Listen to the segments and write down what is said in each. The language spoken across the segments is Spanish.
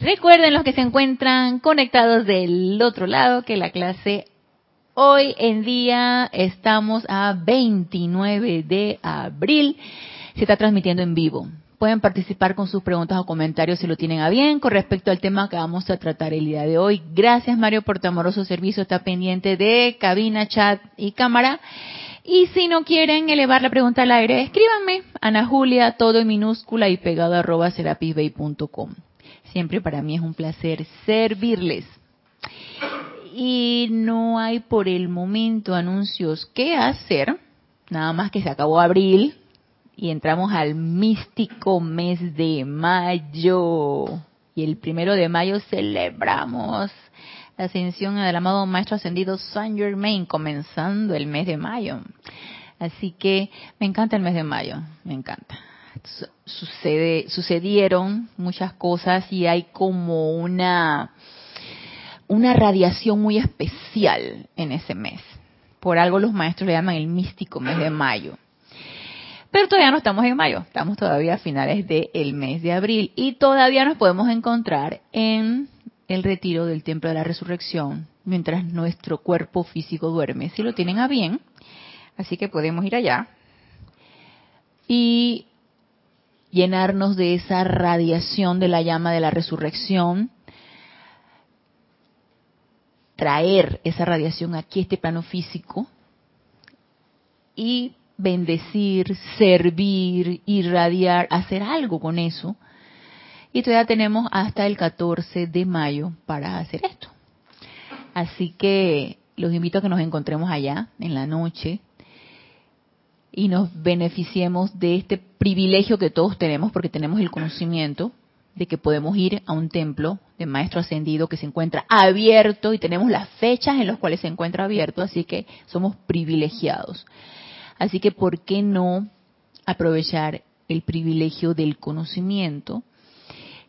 Recuerden los que se encuentran conectados del otro lado que la clase hoy en día estamos a 29 de abril. Se está transmitiendo en vivo. Pueden participar con sus preguntas o comentarios si lo tienen a bien con respecto al tema que vamos a tratar el día de hoy. Gracias Mario por tu amoroso servicio. Está pendiente de cabina, chat y cámara. Y si no quieren elevar la pregunta al aire, escríbanme. Ana Julia, todo en minúscula y pegado arroba serapisbay.com. Siempre para mí es un placer servirles. Y no hay por el momento anuncios que hacer, nada más que se acabó abril y entramos al místico mes de mayo. Y el primero de mayo celebramos la ascensión del amado Maestro Ascendido Saint Germain, comenzando el mes de mayo. Así que me encanta el mes de mayo, me encanta sucede, sucedieron muchas cosas y hay como una, una radiación muy especial en ese mes. Por algo los maestros le llaman el místico mes de mayo. Pero todavía no estamos en mayo, estamos todavía a finales del mes de abril y todavía nos podemos encontrar en el retiro del Templo de la Resurrección mientras nuestro cuerpo físico duerme, si lo tienen a bien. Así que podemos ir allá. Y llenarnos de esa radiación de la llama de la resurrección, traer esa radiación aquí este plano físico y bendecir, servir, irradiar, hacer algo con eso. Y todavía tenemos hasta el 14 de mayo para hacer esto. Así que los invito a que nos encontremos allá en la noche y nos beneficiemos de este privilegio que todos tenemos porque tenemos el conocimiento de que podemos ir a un templo de maestro ascendido que se encuentra abierto y tenemos las fechas en las cuales se encuentra abierto, así que somos privilegiados. Así que, ¿por qué no aprovechar el privilegio del conocimiento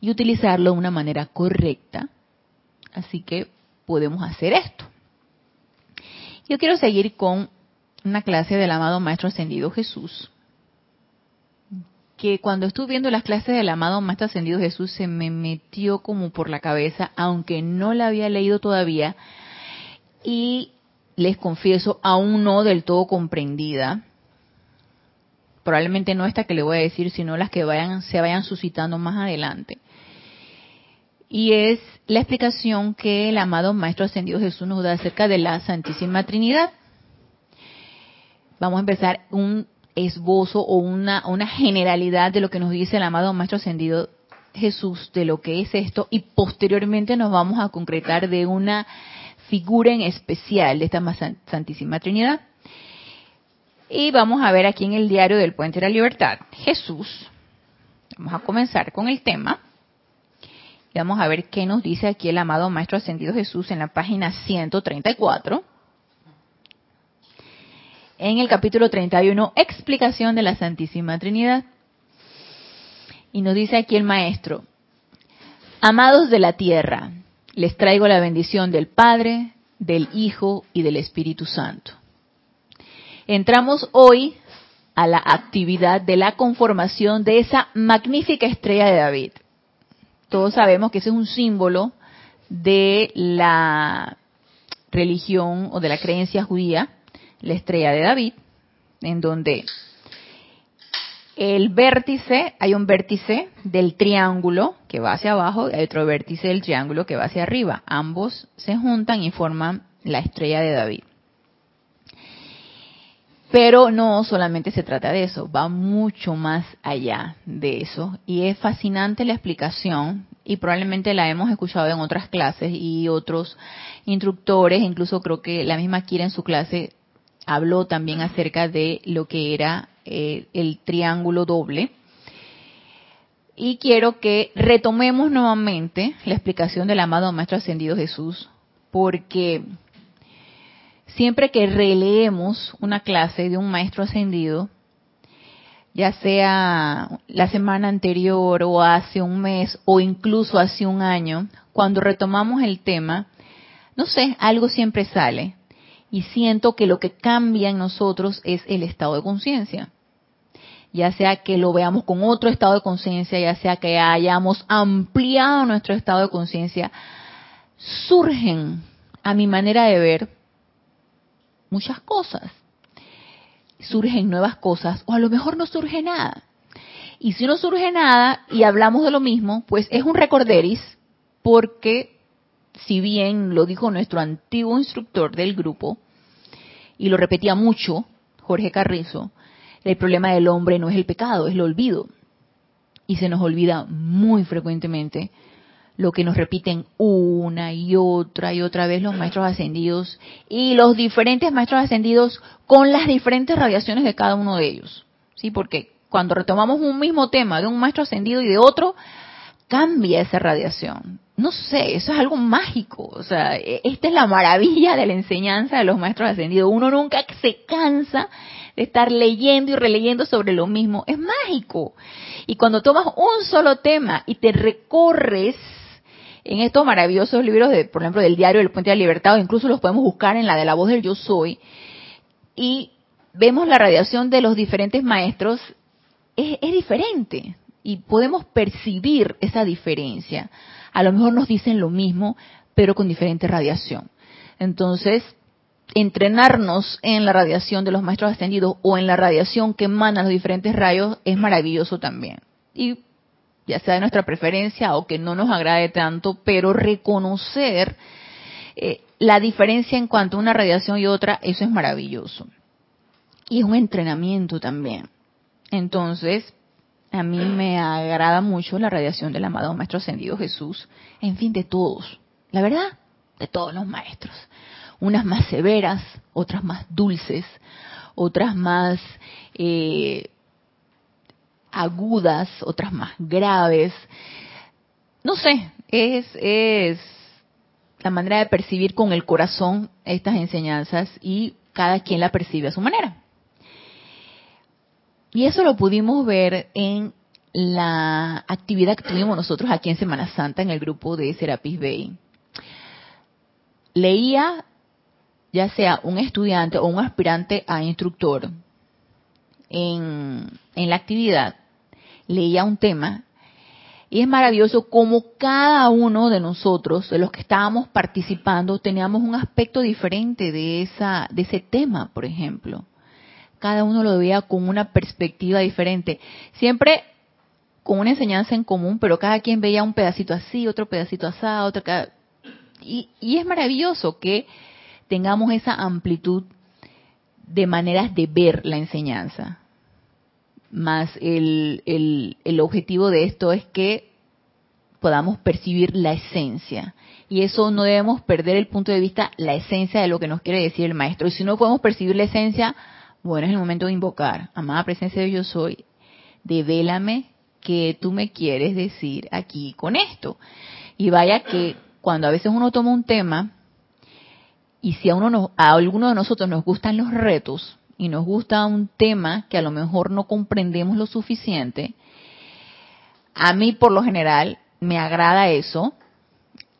y utilizarlo de una manera correcta? Así que podemos hacer esto. Yo quiero seguir con una clase del amado Maestro Ascendido Jesús, que cuando estuve viendo las clases del amado Maestro Ascendido Jesús se me metió como por la cabeza, aunque no la había leído todavía, y les confieso, aún no del todo comprendida. Probablemente no esta que le voy a decir, sino las que vayan, se vayan suscitando más adelante. Y es la explicación que el amado Maestro Ascendido Jesús nos da acerca de la Santísima Trinidad vamos a empezar un esbozo o una, una generalidad de lo que nos dice el amado Maestro Ascendido Jesús de lo que es esto y posteriormente nos vamos a concretar de una figura en especial de esta Santísima Trinidad. Y vamos a ver aquí en el diario del Puente de la Libertad, Jesús. Vamos a comenzar con el tema. Y vamos a ver qué nos dice aquí el amado Maestro Ascendido Jesús en la página 134 en el capítulo 31, explicación de la Santísima Trinidad. Y nos dice aquí el maestro, amados de la tierra, les traigo la bendición del Padre, del Hijo y del Espíritu Santo. Entramos hoy a la actividad de la conformación de esa magnífica estrella de David. Todos sabemos que ese es un símbolo de la religión o de la creencia judía la estrella de David, en donde el vértice, hay un vértice del triángulo que va hacia abajo y hay otro vértice del triángulo que va hacia arriba. Ambos se juntan y forman la estrella de David. Pero no solamente se trata de eso, va mucho más allá de eso. Y es fascinante la explicación y probablemente la hemos escuchado en otras clases y otros instructores, incluso creo que la misma Kira en su clase habló también acerca de lo que era eh, el triángulo doble. Y quiero que retomemos nuevamente la explicación del amado Maestro Ascendido Jesús, porque siempre que releemos una clase de un Maestro Ascendido, ya sea la semana anterior o hace un mes o incluso hace un año, cuando retomamos el tema, no sé, algo siempre sale. Y siento que lo que cambia en nosotros es el estado de conciencia. Ya sea que lo veamos con otro estado de conciencia, ya sea que hayamos ampliado nuestro estado de conciencia, surgen, a mi manera de ver, muchas cosas surgen nuevas cosas o a lo mejor no surge nada. Y si no surge nada y hablamos de lo mismo, pues es un recorderis porque si bien lo dijo nuestro antiguo instructor del grupo y lo repetía mucho, Jorge Carrizo, el problema del hombre no es el pecado, es el olvido. Y se nos olvida muy frecuentemente lo que nos repiten una y otra y otra vez los maestros ascendidos y los diferentes maestros ascendidos con las diferentes radiaciones de cada uno de ellos. ¿Sí? Porque cuando retomamos un mismo tema de un maestro ascendido y de otro, cambia esa radiación. No sé, eso es algo mágico. O sea, e, esta es la maravilla de la enseñanza de los maestros ascendidos. Uno nunca se cansa de estar leyendo y releyendo sobre lo mismo. Es mágico. Y cuando tomas un solo tema y te recorres en estos maravillosos libros, de, por ejemplo, del diario del Puente de la Libertad, o incluso los podemos buscar en la de la voz del Yo Soy, y vemos la radiación de los diferentes maestros, es, es diferente y podemos percibir esa diferencia. A lo mejor nos dicen lo mismo, pero con diferente radiación. Entonces, entrenarnos en la radiación de los maestros ascendidos o en la radiación que emanan los diferentes rayos es maravilloso también. Y ya sea de nuestra preferencia o que no nos agrade tanto, pero reconocer eh, la diferencia en cuanto a una radiación y otra, eso es maravilloso. Y es un entrenamiento también. Entonces, a mí me agrada mucho la radiación del amado Maestro Ascendido Jesús, en fin, de todos, la verdad, de todos los maestros. Unas más severas, otras más dulces, otras más eh, agudas, otras más graves. No sé, es, es la manera de percibir con el corazón estas enseñanzas y cada quien la percibe a su manera. Y eso lo pudimos ver en la actividad que tuvimos nosotros aquí en Semana Santa en el grupo de Serapis Bay. Leía ya sea un estudiante o un aspirante a instructor en, en la actividad, leía un tema y es maravilloso como cada uno de nosotros, de los que estábamos participando, teníamos un aspecto diferente de esa, de ese tema, por ejemplo. Cada uno lo veía con una perspectiva diferente. Siempre con una enseñanza en común, pero cada quien veía un pedacito así, otro pedacito así, otro y, y es maravilloso que tengamos esa amplitud de maneras de ver la enseñanza más el, el, objetivo de esto es que podamos percibir la esencia. Y eso no debemos perder el punto de vista, la esencia de lo que nos quiere decir el maestro. Y si no podemos percibir la esencia, bueno, es el momento de invocar. Amada presencia de yo soy, devélame que tú me quieres decir aquí con esto. Y vaya que cuando a veces uno toma un tema, y si a uno a alguno de nosotros nos gustan los retos, y nos gusta un tema que a lo mejor no comprendemos lo suficiente, a mí por lo general me agrada eso.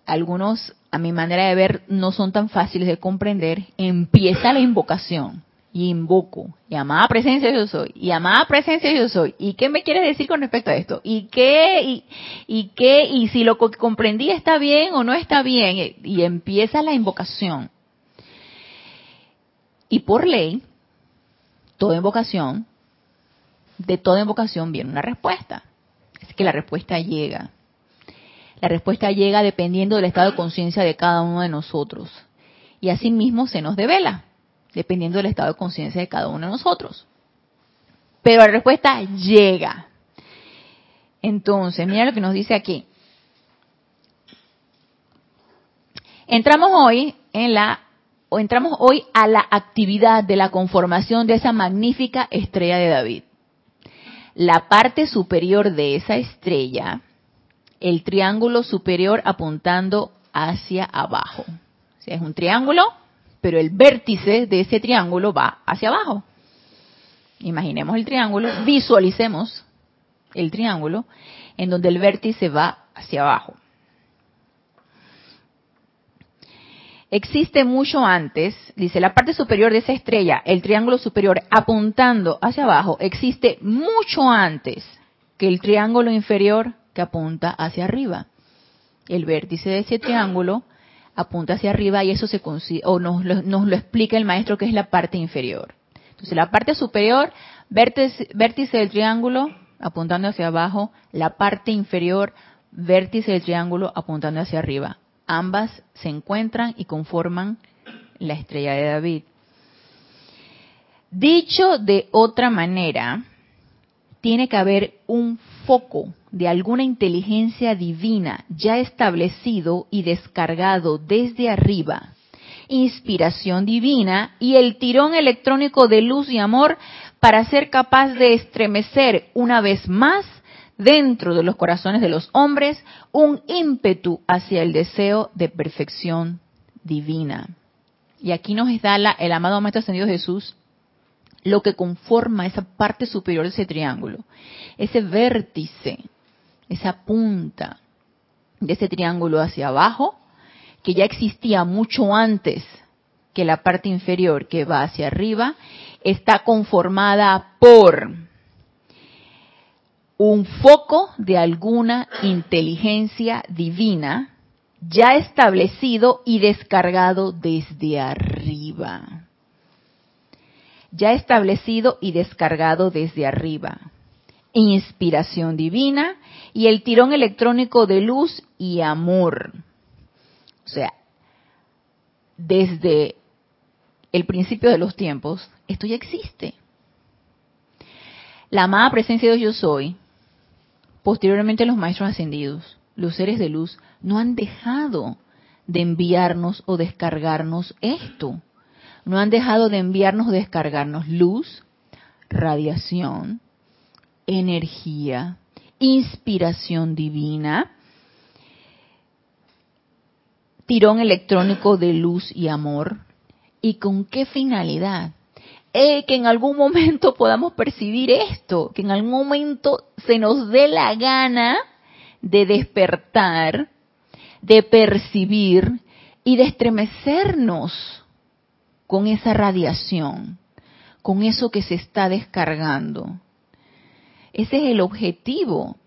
Algunos, a mi manera de ver, no son tan fáciles de comprender. Empieza la invocación y invoco, y amada presencia yo soy, y presencia yo soy, ¿y qué me quiere decir con respecto a esto? ¿Y qué, y, y qué, y si lo que comprendí está bien o no está bien? Y empieza la invocación. Y por ley, toda invocación, de toda invocación viene una respuesta. Es que la respuesta llega. La respuesta llega dependiendo del estado de conciencia de cada uno de nosotros. Y asimismo se nos devela, dependiendo del estado de conciencia de cada uno de nosotros. Pero la respuesta llega. Entonces, mira lo que nos dice aquí. Entramos hoy en la o entramos hoy a la actividad de la conformación de esa magnífica estrella de David. la parte superior de esa estrella, el triángulo superior apuntando hacia abajo. O es un triángulo, pero el vértice de ese triángulo va hacia abajo. Imaginemos el triángulo, visualicemos el triángulo en donde el vértice va hacia abajo. Existe mucho antes, dice la parte superior de esa estrella, el triángulo superior apuntando hacia abajo, existe mucho antes que el triángulo inferior que apunta hacia arriba. El vértice de ese triángulo apunta hacia arriba y eso se o nos, nos lo explica el maestro que es la parte inferior. Entonces la parte superior, vértice, vértice del triángulo apuntando hacia abajo, la parte inferior, vértice del triángulo apuntando hacia arriba. Ambas se encuentran y conforman la estrella de David. Dicho de otra manera, tiene que haber un foco de alguna inteligencia divina ya establecido y descargado desde arriba, inspiración divina y el tirón electrónico de luz y amor para ser capaz de estremecer una vez más dentro de los corazones de los hombres un ímpetu hacia el deseo de perfección divina. Y aquí nos da el amado Maestro Ascendido Jesús lo que conforma esa parte superior de ese triángulo, ese vértice, esa punta de ese triángulo hacia abajo, que ya existía mucho antes que la parte inferior que va hacia arriba, está conformada por un foco de alguna inteligencia divina ya establecido y descargado desde arriba. Ya establecido y descargado desde arriba. Inspiración divina y el tirón electrónico de luz y amor. O sea, desde el principio de los tiempos, esto ya existe. La amada presencia de Dios yo soy Posteriormente los maestros ascendidos, los seres de luz, no han dejado de enviarnos o descargarnos esto. No han dejado de enviarnos o descargarnos luz, radiación, energía, inspiración divina, tirón electrónico de luz y amor. ¿Y con qué finalidad? Eh, que en algún momento podamos percibir esto, que en algún momento se nos dé la gana de despertar, de percibir y de estremecernos con esa radiación, con eso que se está descargando. Ese es el objetivo.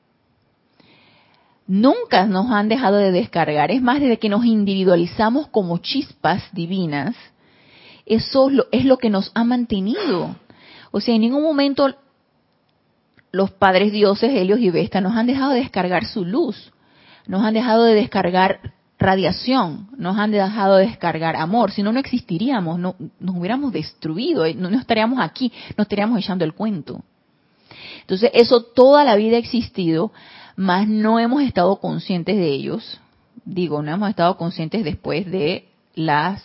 Nunca nos han dejado de descargar. Es más, desde que nos individualizamos como chispas divinas, eso es lo que nos ha mantenido. O sea, en ningún momento los padres dioses, Helios y Vesta, nos han dejado de descargar su luz, nos han dejado de descargar radiación, nos han dejado de descargar amor, si no, no existiríamos, no, nos hubiéramos destruido, no, no estaríamos aquí, no estaríamos echando el cuento. Entonces, eso toda la vida ha existido, mas no hemos estado conscientes de ellos. Digo, no hemos estado conscientes después de las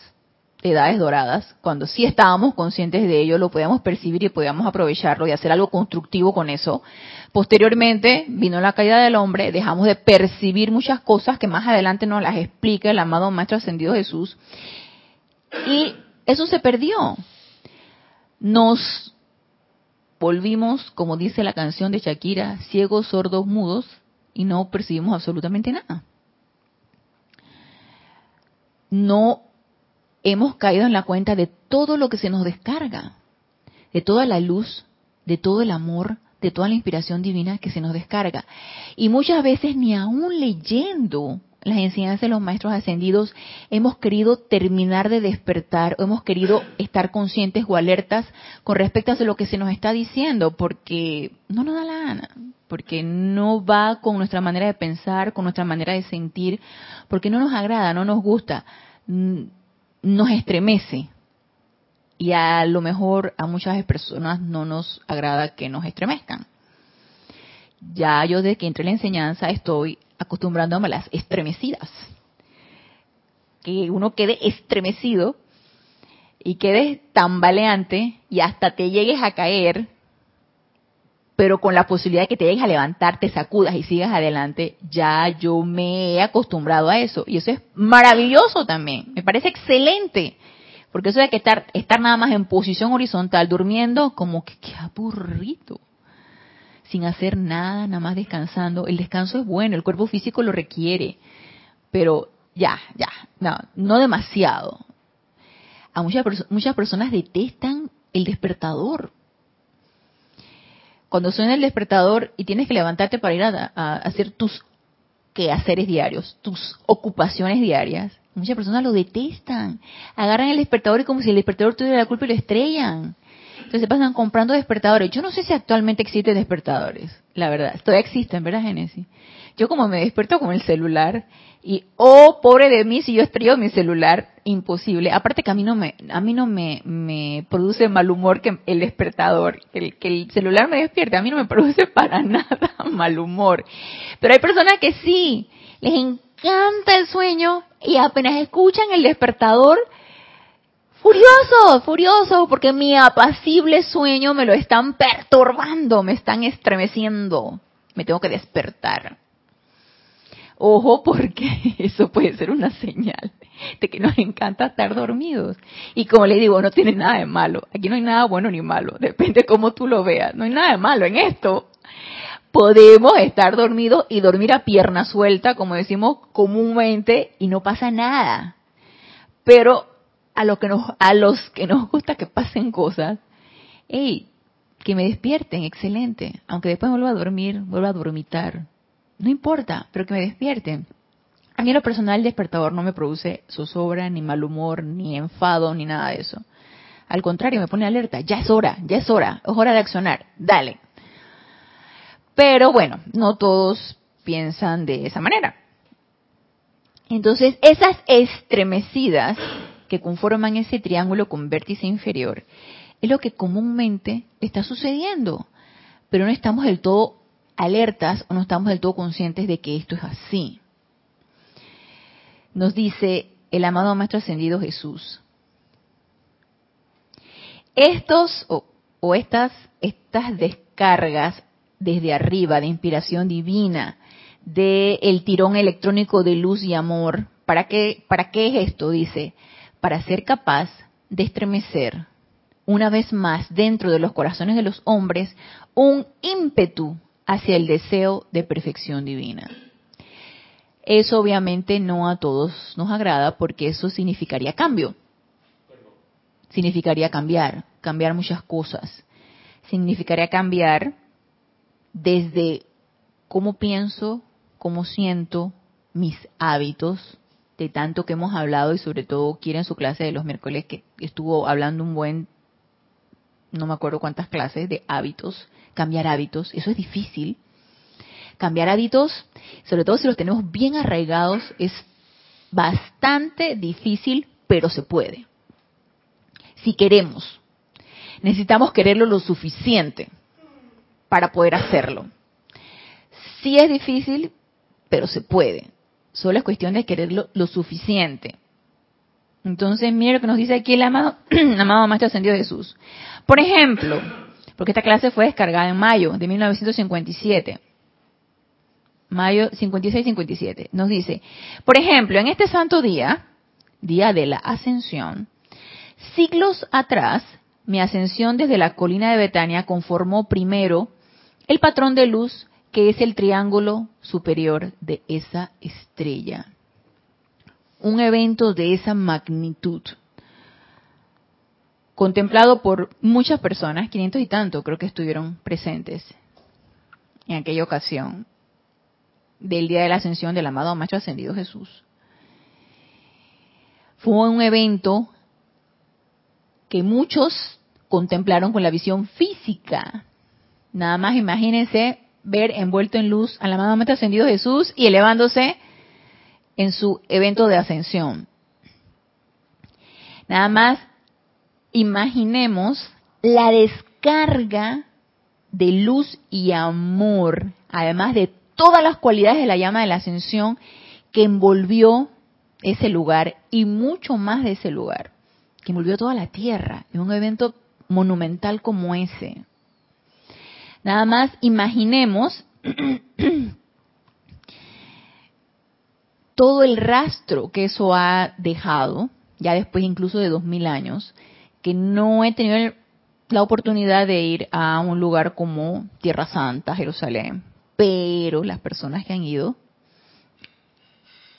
edades doradas, cuando sí estábamos conscientes de ello, lo podíamos percibir y podíamos aprovecharlo y hacer algo constructivo con eso. Posteriormente vino la caída del hombre, dejamos de percibir muchas cosas que más adelante nos las explica el amado Maestro Ascendido Jesús. Y eso se perdió. Nos volvimos, como dice la canción de Shakira, ciegos, sordos, mudos y no percibimos absolutamente nada. No hemos caído en la cuenta de todo lo que se nos descarga, de toda la luz, de todo el amor, de toda la inspiración divina que se nos descarga. Y muchas veces ni aún leyendo las enseñanzas de los maestros ascendidos hemos querido terminar de despertar o hemos querido estar conscientes o alertas con respecto a lo que se nos está diciendo porque no nos da la gana, porque no va con nuestra manera de pensar, con nuestra manera de sentir, porque no nos agrada, no nos gusta nos estremece. Y a lo mejor a muchas personas no nos agrada que nos estremezcan. Ya yo desde que entré en la enseñanza estoy acostumbrándome a las estremecidas. Que uno quede estremecido y quede tambaleante y hasta te llegues a caer pero con la posibilidad de que te llegues a levantar, te sacudas y sigas adelante, ya yo me he acostumbrado a eso. Y eso es maravilloso también, me parece excelente. Porque eso de que estar, estar nada más en posición horizontal, durmiendo, como que qué aburrido. Sin hacer nada, nada más descansando. El descanso es bueno, el cuerpo físico lo requiere. Pero ya, ya, no, demasiado. A muchas, muchas personas detestan el despertador. Cuando suena el despertador y tienes que levantarte para ir a, a hacer tus quehaceres diarios, tus ocupaciones diarias, Muchas personas lo detestan. Agarran el despertador y como si el despertador tuviera la culpa y lo estrellan. Entonces se pasan comprando despertadores. Yo no sé si actualmente existen despertadores, la verdad. Todavía existen, ¿verdad, Genesis? Yo como me despierto con el celular y, oh, pobre de mí si yo estrello mi celular, imposible. Aparte que a mí no me, a mí no me, me produce mal humor que el despertador, que el, que el celular me despierte, a mí no me produce para nada mal humor. Pero hay personas que sí, les encanta el sueño y apenas escuchan el despertador, furioso, furioso, porque mi apacible sueño me lo están perturbando, me están estremeciendo, me tengo que despertar. Ojo porque eso puede ser una señal de que nos encanta estar dormidos. Y como le digo, no tiene nada de malo. Aquí no hay nada bueno ni malo. Depende cómo tú lo veas. No hay nada de malo en esto podemos estar dormidos y dormir a pierna suelta, como decimos comúnmente, y no pasa nada. Pero a, lo que nos, a los que nos gusta que pasen cosas, hey, que me despierten, excelente. Aunque después vuelva a dormir, vuelva a dormitar. No importa, pero que me despierten. A mí lo personal el despertador no me produce zozobra, ni mal humor, ni enfado, ni nada de eso. Al contrario, me pone alerta. Ya es hora, ya es hora, es hora de accionar. Dale. Pero bueno, no todos piensan de esa manera. Entonces, esas estremecidas que conforman ese triángulo con vértice inferior es lo que comúnmente está sucediendo, pero no estamos del todo alertas o no estamos del todo conscientes de que esto es así. Nos dice el amado Maestro Ascendido Jesús. Estos o, o estas, estas descargas desde arriba, de inspiración divina, de el tirón electrónico de luz y amor. ¿Para qué, ¿Para qué es esto? Dice, para ser capaz de estremecer una vez más dentro de los corazones de los hombres un ímpetu hacia el deseo de perfección divina. Eso obviamente no a todos nos agrada porque eso significaría cambio. Significaría cambiar, cambiar muchas cosas. Significaría cambiar desde cómo pienso, cómo siento, mis hábitos, de tanto que hemos hablado y sobre todo quieren su clase de los miércoles que estuvo hablando un buen, no me acuerdo cuántas clases de hábitos, cambiar hábitos, eso es difícil. Cambiar hábitos, sobre todo si los tenemos bien arraigados, es bastante difícil, pero se puede. Si queremos, necesitamos quererlo lo suficiente para poder hacerlo. Sí es difícil, pero se puede. Solo es cuestión de quererlo lo suficiente. Entonces, mire lo que nos dice aquí el amado, amado Maestro Ascendido Jesús. Por ejemplo, porque esta clase fue descargada en mayo de 1957. Mayo 56-57. Nos dice, por ejemplo, en este santo día, día de la ascensión, siglos atrás, mi ascensión desde la colina de Betania conformó primero el patrón de luz que es el triángulo superior de esa estrella. Un evento de esa magnitud, contemplado por muchas personas, 500 y tanto creo que estuvieron presentes en aquella ocasión del día de la ascensión del amado Maestro Ascendido Jesús. Fue un evento que muchos contemplaron con la visión física, Nada más imagínense ver envuelto en luz al amado Maestro Ascendido Jesús y elevándose en su evento de ascensión. Nada más imaginemos la descarga de luz y amor, además de todas las cualidades de la llama de la ascensión que envolvió ese lugar y mucho más de ese lugar, que envolvió toda la tierra en un evento monumental como ese. Nada más imaginemos todo el rastro que eso ha dejado, ya después incluso de dos mil años, que no he tenido la oportunidad de ir a un lugar como Tierra Santa, Jerusalén, pero las personas que han ido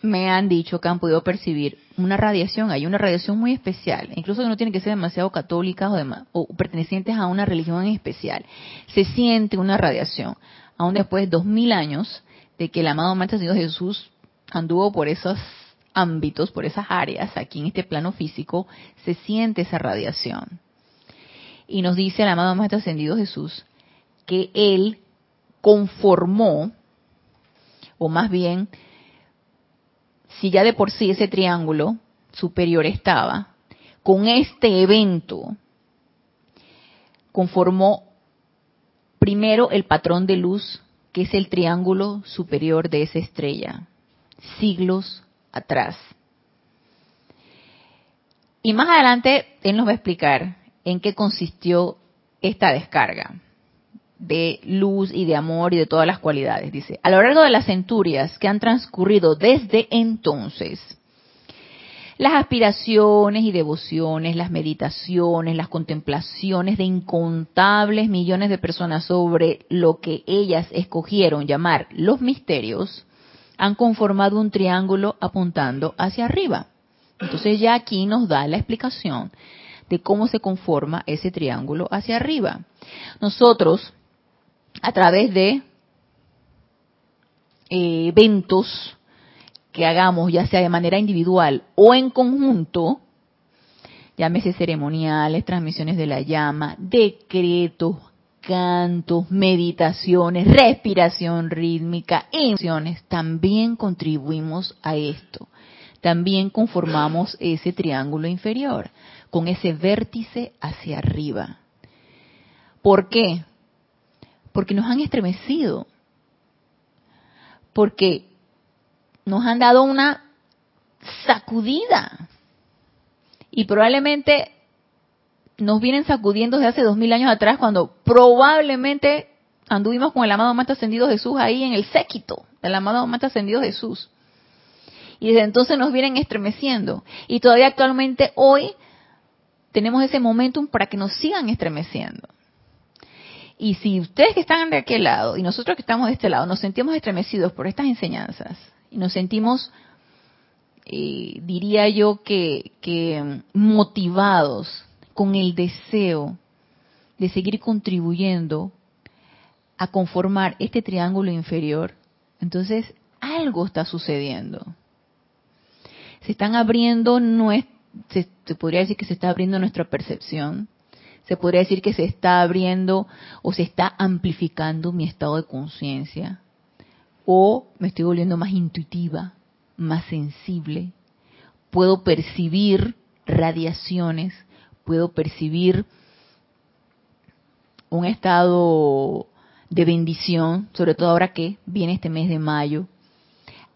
me han dicho que han podido percibir una radiación, hay una radiación muy especial, incluso que no tiene que ser demasiado católica o, o pertenecientes a una religión en especial. Se siente una radiación, aún después de dos mil años de que el amado Maestro Señor Jesús anduvo por esos ámbitos, por esas áreas, aquí en este plano físico, se siente esa radiación. Y nos dice el amado Maestro Ascendido Jesús que Él conformó, o más bien, si ya de por sí ese triángulo superior estaba, con este evento conformó primero el patrón de luz, que es el triángulo superior de esa estrella, siglos atrás. Y más adelante él nos va a explicar en qué consistió esta descarga de luz y de amor y de todas las cualidades. Dice, a lo largo de las centurias que han transcurrido desde entonces, las aspiraciones y devociones, las meditaciones, las contemplaciones de incontables millones de personas sobre lo que ellas escogieron llamar los misterios, han conformado un triángulo apuntando hacia arriba. Entonces ya aquí nos da la explicación de cómo se conforma ese triángulo hacia arriba. Nosotros, a través de eh, eventos que hagamos, ya sea de manera individual o en conjunto, llámese ceremoniales, transmisiones de la llama, decretos, cantos, meditaciones, respiración rítmica, emociones, también contribuimos a esto. También conformamos ese triángulo inferior, con ese vértice hacia arriba. ¿Por qué? Porque nos han estremecido. Porque nos han dado una sacudida. Y probablemente nos vienen sacudiendo desde hace dos mil años atrás cuando probablemente anduvimos con el amado más ascendido Jesús ahí en el séquito del amado más ascendido Jesús. Y desde entonces nos vienen estremeciendo. Y todavía actualmente hoy tenemos ese momentum para que nos sigan estremeciendo. Y si ustedes que están de aquel lado y nosotros que estamos de este lado nos sentimos estremecidos por estas enseñanzas y nos sentimos, eh, diría yo, que, que motivados con el deseo de seguir contribuyendo a conformar este triángulo inferior, entonces algo está sucediendo. Se están abriendo, se podría decir que se está abriendo nuestra percepción, se podría decir que se está abriendo o se está amplificando mi estado de conciencia, o me estoy volviendo más intuitiva, más sensible, puedo percibir radiaciones puedo percibir un estado de bendición, sobre todo ahora que viene este mes de mayo.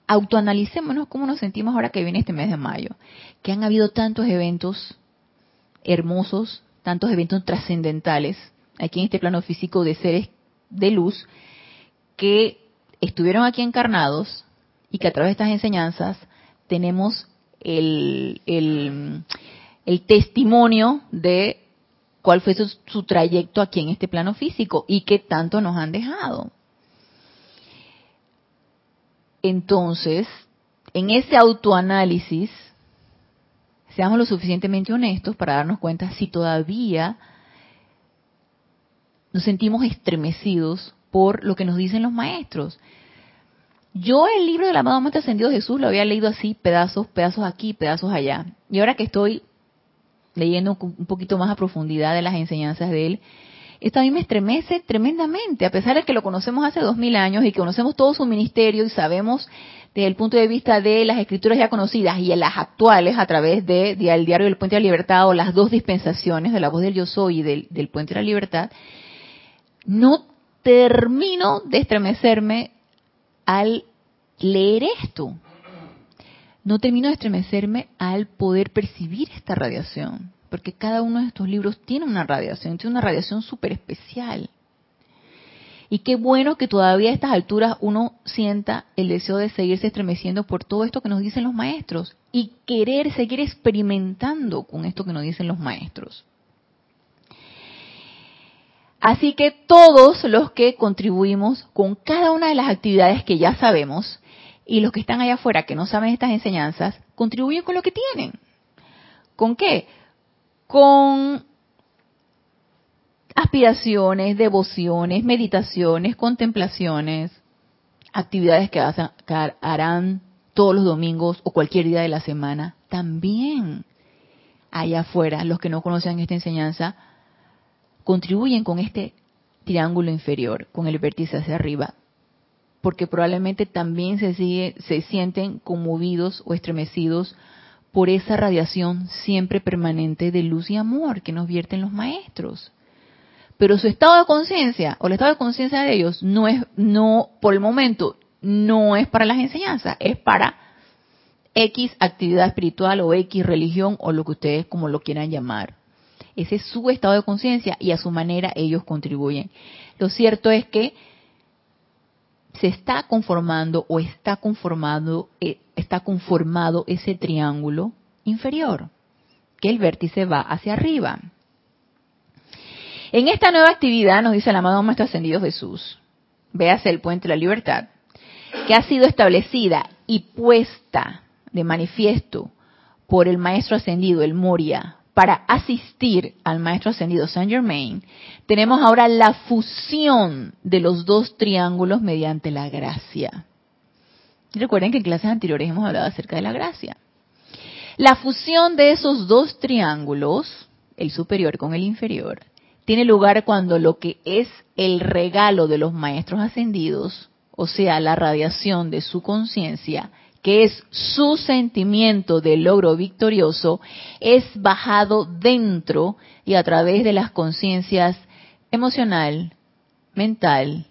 Autoanalicémonos cómo nos sentimos ahora que viene este mes de mayo, que han habido tantos eventos hermosos, tantos eventos trascendentales aquí en este plano físico de seres de luz que estuvieron aquí encarnados y que a través de estas enseñanzas tenemos el, el, el testimonio de cuál fue su, trayecto aquí en este plano físico y qué tanto nos han dejado. Entonces, en ese autoanálisis, seamos lo suficientemente honestos para darnos cuenta si todavía nos sentimos estremecidos por lo que nos dicen los maestros. Yo el libro del amado Maestro Ascendido Jesús lo había leído así, pedazos, pedazos aquí, pedazos allá. Y ahora que estoy leyendo un poquito más a profundidad de las enseñanzas de él, esto a mí me estremece tremendamente, a pesar de que lo conocemos hace dos mil años y que conocemos todo su ministerio y sabemos desde el punto de vista de las escrituras ya conocidas y las actuales a través de, del diario del Puente de la Libertad o las dos dispensaciones de la voz del Yo Soy y del, del Puente de la Libertad, no termino de estremecerme al leer esto no termino de estremecerme al poder percibir esta radiación, porque cada uno de estos libros tiene una radiación, tiene una radiación súper especial. Y qué bueno que todavía a estas alturas uno sienta el deseo de seguirse estremeciendo por todo esto que nos dicen los maestros y querer seguir experimentando con esto que nos dicen los maestros. Así que todos los que contribuimos con cada una de las actividades que ya sabemos y los que están allá afuera que no saben estas enseñanzas, contribuyen con lo que tienen. ¿Con qué? Con aspiraciones, devociones, meditaciones, contemplaciones, actividades que harán todos los domingos o cualquier día de la semana. También allá afuera, los que no conocen esta enseñanza, contribuyen con este triángulo inferior, con el vértice hacia arriba, porque probablemente también se, sigue, se sienten conmovidos o estremecidos por esa radiación siempre permanente de luz y amor que nos vierten los maestros. Pero su estado de conciencia o el estado de conciencia de ellos no es, no, por el momento, no es para las enseñanzas, es para X actividad espiritual o X religión o lo que ustedes como lo quieran llamar. Ese es su estado de conciencia y a su manera ellos contribuyen. Lo cierto es que se está conformando o está conformado, eh, está conformado ese triángulo inferior, que el vértice va hacia arriba. En esta nueva actividad, nos dice el amado Maestro Ascendido Jesús, véase el puente de la libertad, que ha sido establecida y puesta de manifiesto por el Maestro Ascendido, el Moria, para asistir al Maestro Ascendido Saint Germain, tenemos ahora la fusión de los dos triángulos mediante la gracia. Recuerden que en clases anteriores hemos hablado acerca de la gracia. La fusión de esos dos triángulos, el superior con el inferior, tiene lugar cuando lo que es el regalo de los maestros ascendidos, o sea, la radiación de su conciencia, que es su sentimiento de logro victorioso, es bajado dentro y a través de las conciencias emocional, mental,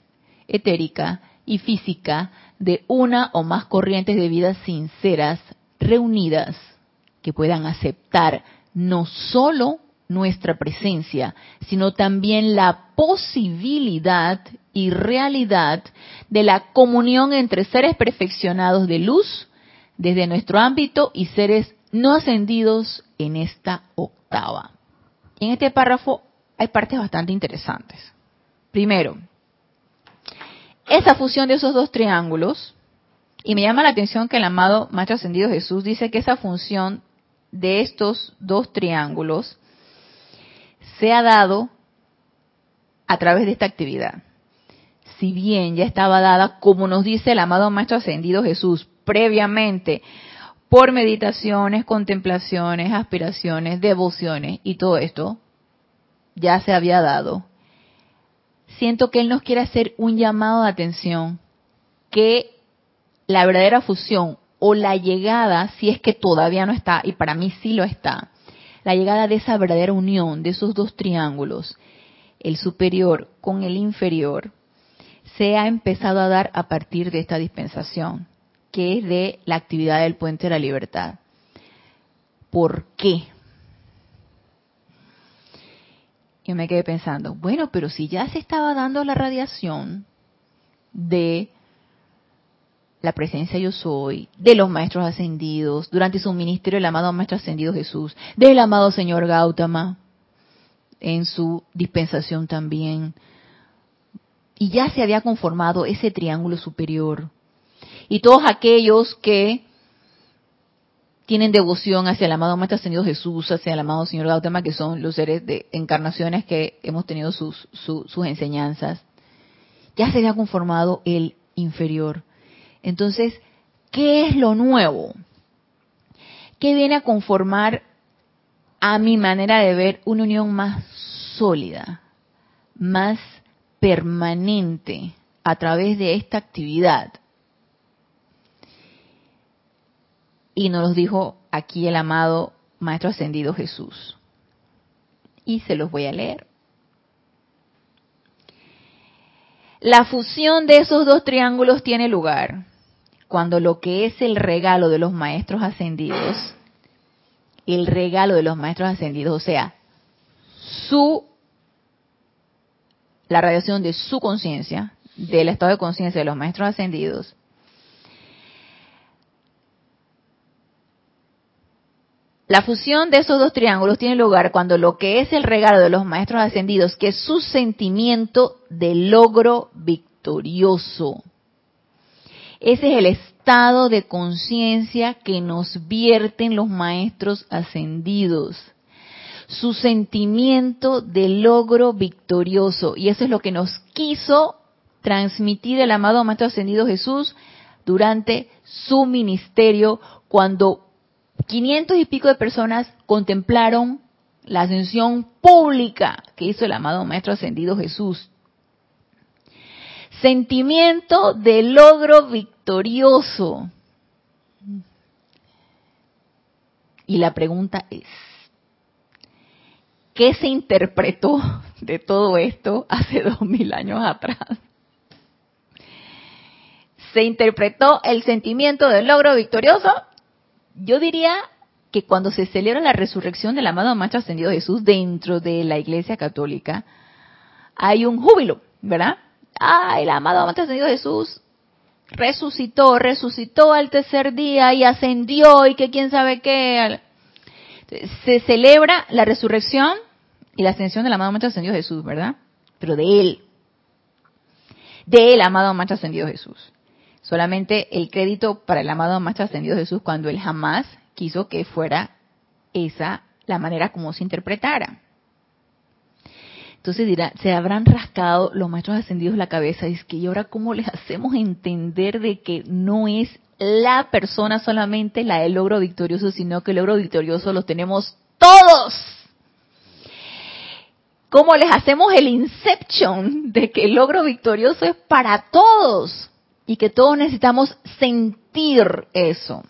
etérica y física de una o más corrientes de vida sinceras reunidas que puedan aceptar no solo nuestra presencia, sino también la posibilidad y realidad de la comunión entre seres perfeccionados de luz desde nuestro ámbito y seres no ascendidos en esta octava. En este párrafo hay partes bastante interesantes. Primero, esa fusión de esos dos triángulos, y me llama la atención que el amado Maestro Ascendido Jesús dice que esa función de estos dos triángulos se ha dado a través de esta actividad. Si bien ya estaba dada, como nos dice el amado Maestro Ascendido Jesús, previamente, por meditaciones, contemplaciones, aspiraciones, devociones y todo esto, ya se había dado. Siento que Él nos quiere hacer un llamado de atención, que la verdadera fusión o la llegada, si es que todavía no está, y para mí sí lo está, la llegada de esa verdadera unión de esos dos triángulos, el superior con el inferior, se ha empezado a dar a partir de esta dispensación, que es de la actividad del puente de la libertad. ¿Por qué? Yo me quedé pensando, bueno, pero si ya se estaba dando la radiación de la presencia yo soy, de los maestros ascendidos, durante su ministerio el amado maestro ascendido Jesús, del amado señor Gautama, en su dispensación también. Y ya se había conformado ese triángulo superior. Y todos aquellos que tienen devoción hacia el amado Maestro Ascendido Jesús, hacia el amado Señor Gautama, que son los seres de encarnaciones que hemos tenido sus, sus enseñanzas, ya se había conformado el inferior. Entonces, ¿qué es lo nuevo? ¿Qué viene a conformar a mi manera de ver una unión más sólida, más permanente a través de esta actividad? Y nos los dijo aquí el amado Maestro Ascendido Jesús. Y se los voy a leer. La fusión de esos dos triángulos tiene lugar cuando lo que es el regalo de los maestros ascendidos, el regalo de los maestros ascendidos, o sea, su la radiación de su conciencia, del estado de conciencia de los maestros ascendidos, La fusión de esos dos triángulos tiene lugar cuando lo que es el regalo de los maestros ascendidos, que es su sentimiento de logro victorioso. Ese es el estado de conciencia que nos vierten los maestros ascendidos. Su sentimiento de logro victorioso. Y eso es lo que nos quiso transmitir el amado Maestro Ascendido Jesús durante su ministerio cuando 500 y pico de personas contemplaron la ascensión pública que hizo el amado Maestro Ascendido Jesús. Sentimiento de logro victorioso. Y la pregunta es, ¿qué se interpretó de todo esto hace dos mil años atrás? ¿Se interpretó el sentimiento del logro victorioso yo diría que cuando se celebra la resurrección del amado Maestro Ascendido Jesús dentro de la Iglesia Católica, hay un júbilo, ¿verdad? Ah, el amado Maestro Ascendido Jesús resucitó, resucitó al tercer día y ascendió y que quién sabe qué. Se celebra la resurrección y la ascensión del amado Maestro Ascendido Jesús, ¿verdad? Pero de él, de él, amado Maestro Ascendido Jesús solamente el crédito para el amado más ascendido Jesús cuando él jamás quiso que fuera esa la manera como se interpretara. Entonces dirá, se habrán rascado los maestros ascendidos la cabeza y es que y ahora cómo les hacemos entender de que no es la persona solamente la del logro victorioso, sino que el logro victorioso los tenemos todos. ¿Cómo les hacemos el inception de que el logro victorioso es para todos? y que todos necesitamos sentir eso.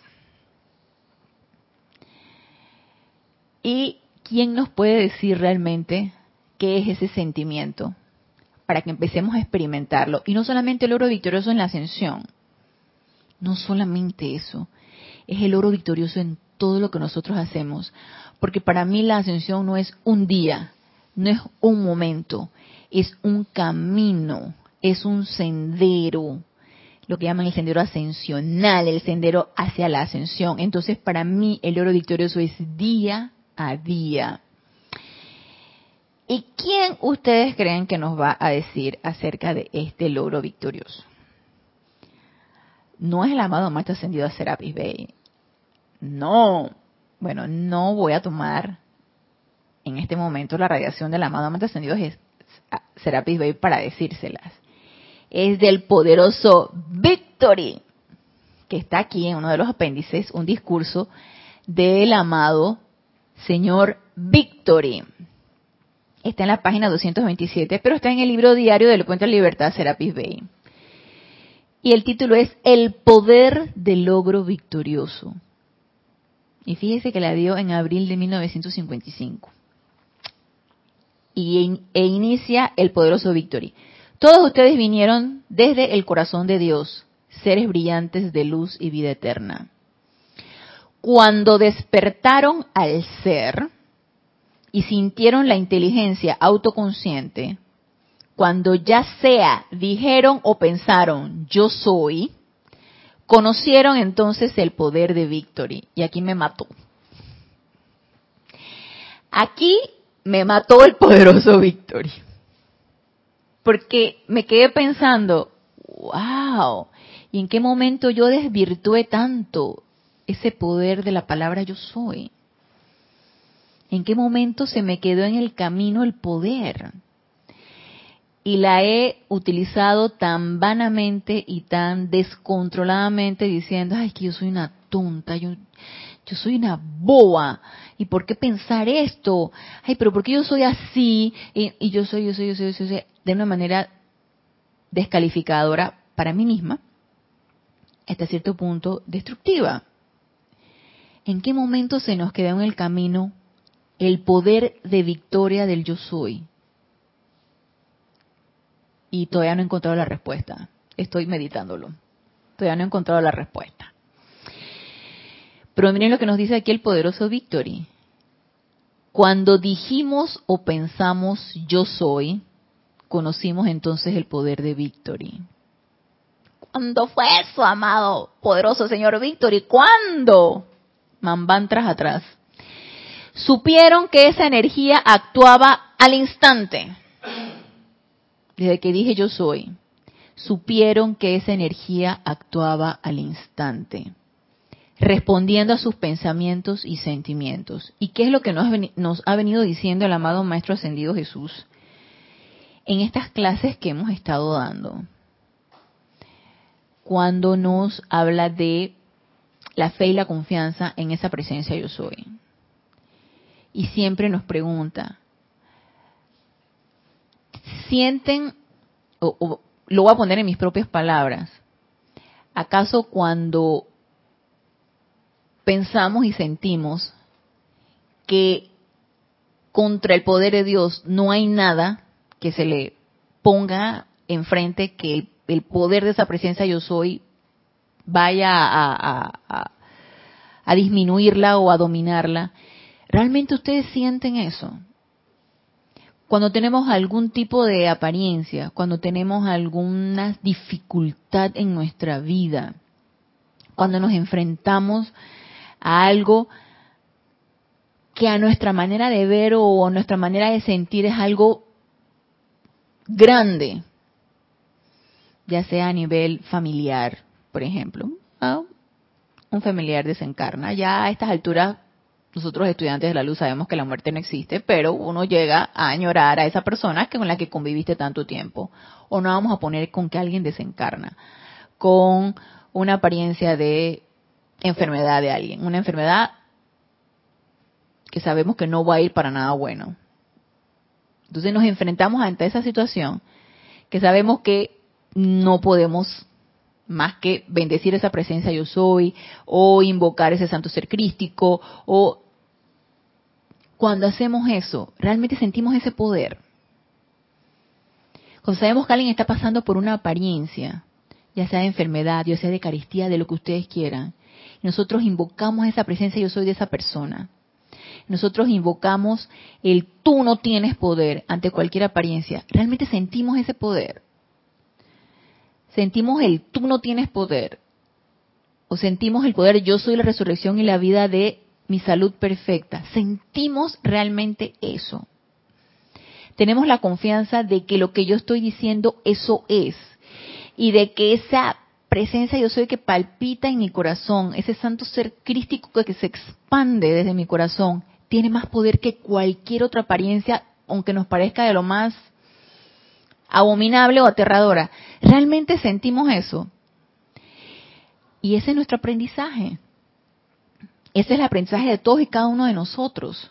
¿Y quién nos puede decir realmente qué es ese sentimiento? Para que empecemos a experimentarlo. Y no solamente el oro victorioso en la ascensión. No solamente eso. Es el oro victorioso en todo lo que nosotros hacemos. Porque para mí la ascensión no es un día, no es un momento, es un camino, es un sendero lo que llaman el sendero ascensional, el sendero hacia la ascensión. Entonces, para mí, el oro victorioso es día a día. ¿Y quién ustedes creen que nos va a decir acerca de este logro victorioso? No es el amado Maestro Ascendido a Serapis Bay. No. Bueno, no voy a tomar en este momento la radiación del amado Maestro Ascendido Serapis Bay para decírselas es del poderoso Victory, que está aquí en uno de los apéndices, un discurso del amado señor Victory. Está en la página 227, pero está en el libro diario del Puente de Libertad Serapis Bay. Y el título es El poder del logro victorioso. Y fíjese que la dio en abril de 1955. Y e inicia el poderoso Victory. Todos ustedes vinieron desde el corazón de Dios, seres brillantes de luz y vida eterna. Cuando despertaron al ser y sintieron la inteligencia autoconsciente, cuando ya sea dijeron o pensaron yo soy, conocieron entonces el poder de Victory. Y aquí me mató. Aquí me mató el poderoso Victory porque me quedé pensando, wow, ¿y en qué momento yo desvirtué tanto ese poder de la palabra yo soy? ¿En qué momento se me quedó en el camino el poder? Y la he utilizado tan vanamente y tan descontroladamente diciendo, ay, que yo soy una tonta, yo, yo soy una boa. ¿Y por qué pensar esto? Ay, pero ¿por qué yo soy así? Y, y yo soy, yo soy, yo soy, yo soy de una manera descalificadora para mí misma, hasta cierto punto destructiva. ¿En qué momento se nos quedó en el camino el poder de victoria del yo soy? Y todavía no he encontrado la respuesta. Estoy meditándolo. Todavía no he encontrado la respuesta. Pero miren lo que nos dice aquí el poderoso Victory. Cuando dijimos o pensamos yo soy, conocimos entonces el poder de Victory? ¿Cuándo fue eso, amado, poderoso señor Victory? ¿Cuándo? Mambantras atrás. Supieron que esa energía actuaba al instante. Desde que dije yo soy, supieron que esa energía actuaba al instante respondiendo a sus pensamientos y sentimientos. ¿Y qué es lo que nos, ha venido diciendo el amado Maestro Ascendido Jesús en estas clases que hemos estado dando? Cuando nos habla de la fe y la confianza en esa presencia yo soy. Y siempre nos pregunta, ¿sienten, o lo voy a poner en mis propias palabras, ¿acaso cuando pensamos y sentimos que contra el poder de Dios no hay nada que se le ponga enfrente que el, poder de esa presencia yo soy vaya a, a disminuirla o a dominarla. ¿Realmente ustedes sienten eso? Cuando tenemos algún tipo de apariencia, cuando tenemos alguna dificultad en nuestra vida, cuando nos enfrentamos a algo que a nuestra manera de ver o a nuestra manera de sentir es algo grande, ya sea a nivel familiar, por ejemplo. Un familiar desencarna. Ya a estas alturas, nosotros estudiantes de la luz sabemos que la muerte no existe, pero uno llega a añorar a esa persona con la que conviviste tanto tiempo. O no vamos a poner con que alguien desencarna, con una apariencia de enfermedad de alguien, una enfermedad que sabemos que no va a ir para nada bueno. Entonces nos enfrentamos ante esa situación que sabemos que no podemos más que bendecir esa presencia yo soy o invocar ese santo ser crístico o cuando hacemos eso, realmente sentimos ese poder. Cuando sabemos que alguien está pasando por una apariencia, ya sea de enfermedad, ya sea de carestía, de lo que ustedes quieran, nosotros invocamos esa presencia, yo soy de esa persona. Nosotros invocamos el tú no tienes poder ante cualquier apariencia. Realmente sentimos ese poder. Sentimos el tú no tienes poder. O sentimos el poder yo soy la resurrección y la vida de mi salud perfecta. Sentimos realmente eso. Tenemos la confianza de que lo que yo estoy diciendo, eso es. Y de que esa presencia yo soy que palpita en mi corazón, ese santo ser crístico que se expande desde mi corazón, tiene más poder que cualquier otra apariencia, aunque nos parezca de lo más abominable o aterradora. Realmente sentimos eso. Y ese es nuestro aprendizaje. Ese es el aprendizaje de todos y cada uno de nosotros.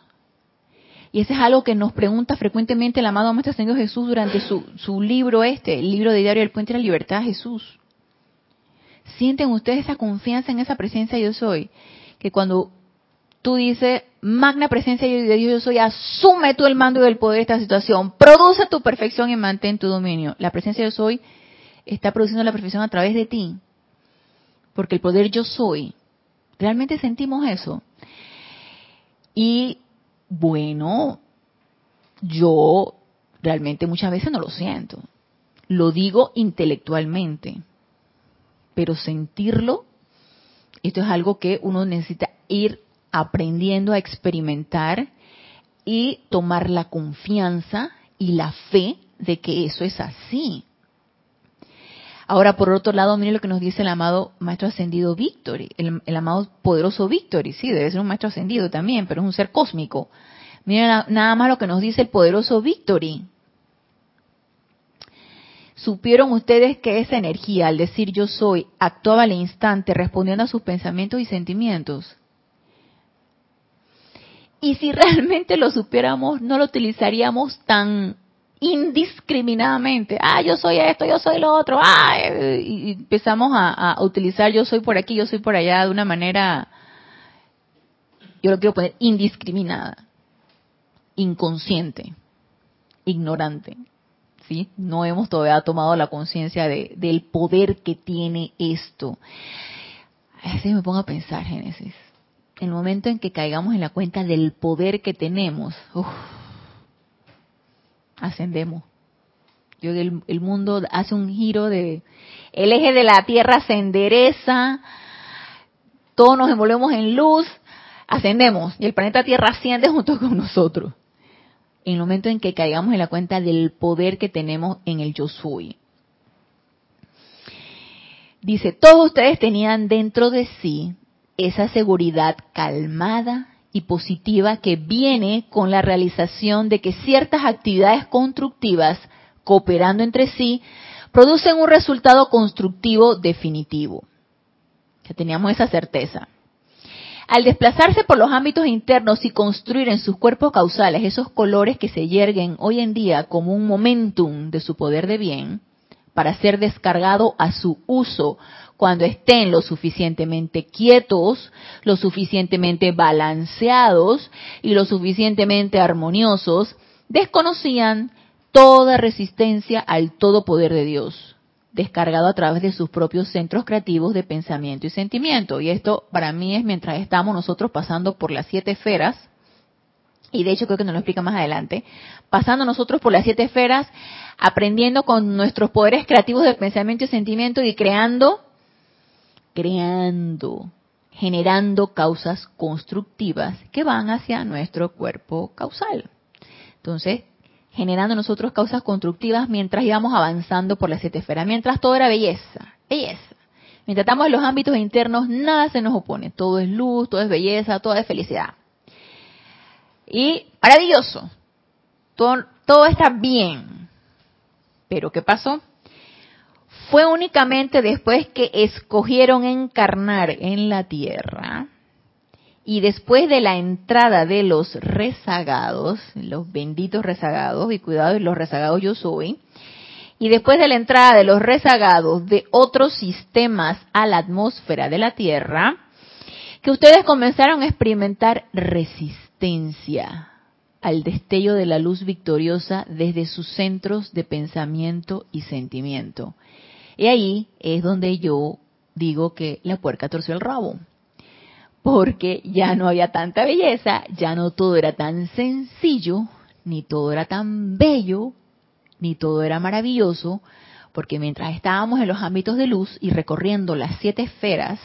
Y ese es algo que nos pregunta frecuentemente el amado Maestro Señor Jesús durante su, su libro este, el libro de Diario del Puente de la Libertad Jesús. ¿Sienten ustedes esa confianza en esa presencia yo soy? Que cuando tú dices, magna presencia de Dios yo soy, asume tú el mando del poder de esta situación, produce tu perfección y mantén tu dominio. La presencia yo soy está produciendo la perfección a través de ti. Porque el poder yo soy, realmente sentimos eso. Y bueno, yo realmente muchas veces no lo siento. Lo digo intelectualmente pero sentirlo, esto es algo que uno necesita ir aprendiendo a experimentar y tomar la confianza y la fe de que eso es así. Ahora, por otro lado, mire lo que nos dice el amado Maestro Ascendido Victory, el, amado poderoso Victory, sí, debe ser un Maestro Ascendido también, pero es un ser cósmico. Miren nada más lo que nos dice el poderoso Victory. ¿Supieron ustedes que esa energía, al decir yo soy, actuaba al instante respondiendo a sus pensamientos y sentimientos? Y si realmente lo supiéramos, no lo utilizaríamos tan indiscriminadamente. Ah, yo soy esto, yo soy lo otro. Ah, y empezamos a, utilizar yo soy por aquí, yo soy por allá de una manera, yo lo quiero poner indiscriminada, inconsciente, ignorante. ¿sí? No hemos todavía tomado la conciencia de, del poder que tiene esto. A veces me pongo a pensar, Génesis, el momento en que caigamos en la cuenta del poder que tenemos, ascendemos. Yo el, el mundo hace un giro de, el eje de la Tierra se endereza, todos nos envolvemos en luz, ascendemos y el planeta Tierra asciende junto con nosotros. En el momento en que caigamos en la cuenta del poder que tenemos en el yo soy. Dice, todos ustedes tenían dentro de sí esa seguridad calmada y positiva que viene con la realización de que ciertas actividades constructivas, cooperando entre sí, producen un resultado constructivo definitivo. Ya teníamos esa certeza. Al desplazarse por los ámbitos internos y construir en sus cuerpos causales esos colores que se yerguen hoy en día como un momentum de su poder de bien, para ser descargado a su uso cuando estén lo suficientemente quietos, lo suficientemente balanceados y lo suficientemente armoniosos, desconocían toda resistencia al todo poder de Dios, descargado a través de sus propios centros creativos de pensamiento y sentimiento. Y esto para mí es mientras estamos nosotros pasando por las siete esferas, y de hecho creo que nos lo explica más adelante, pasando nosotros por las siete esferas, aprendiendo con nuestros poderes creativos de pensamiento y sentimiento y creando creando, generando causas constructivas que van hacia nuestro cuerpo causal. Entonces, generando nosotros causas constructivas mientras íbamos avanzando por la siete esferas, mientras todo era belleza, belleza. Mientras estamos en los ámbitos internos, nada se nos opone. Todo es luz, todo es belleza, todo es felicidad. Y maravilloso. Todo, todo está bien. Pero ¿qué pasó? Fue únicamente después que escogieron encarnar en la tierra y después de la entrada de los rezagados, los benditos rezagados, y cuidado, los rezagados yo soy, y después de la entrada de los rezagados de otros sistemas a la atmósfera de la Tierra, que ustedes comenzaron a experimentar resistencia al destello de la luz victoriosa desde sus centros de pensamiento y sentimiento. Y ahí es donde yo digo que la puerca torció el rabo. Porque ya no había tanta belleza, ya no todo era tan sencillo, ni todo era tan bello, ni todo era maravilloso, porque mientras estábamos en los ámbitos de luz y recorriendo las siete esferas,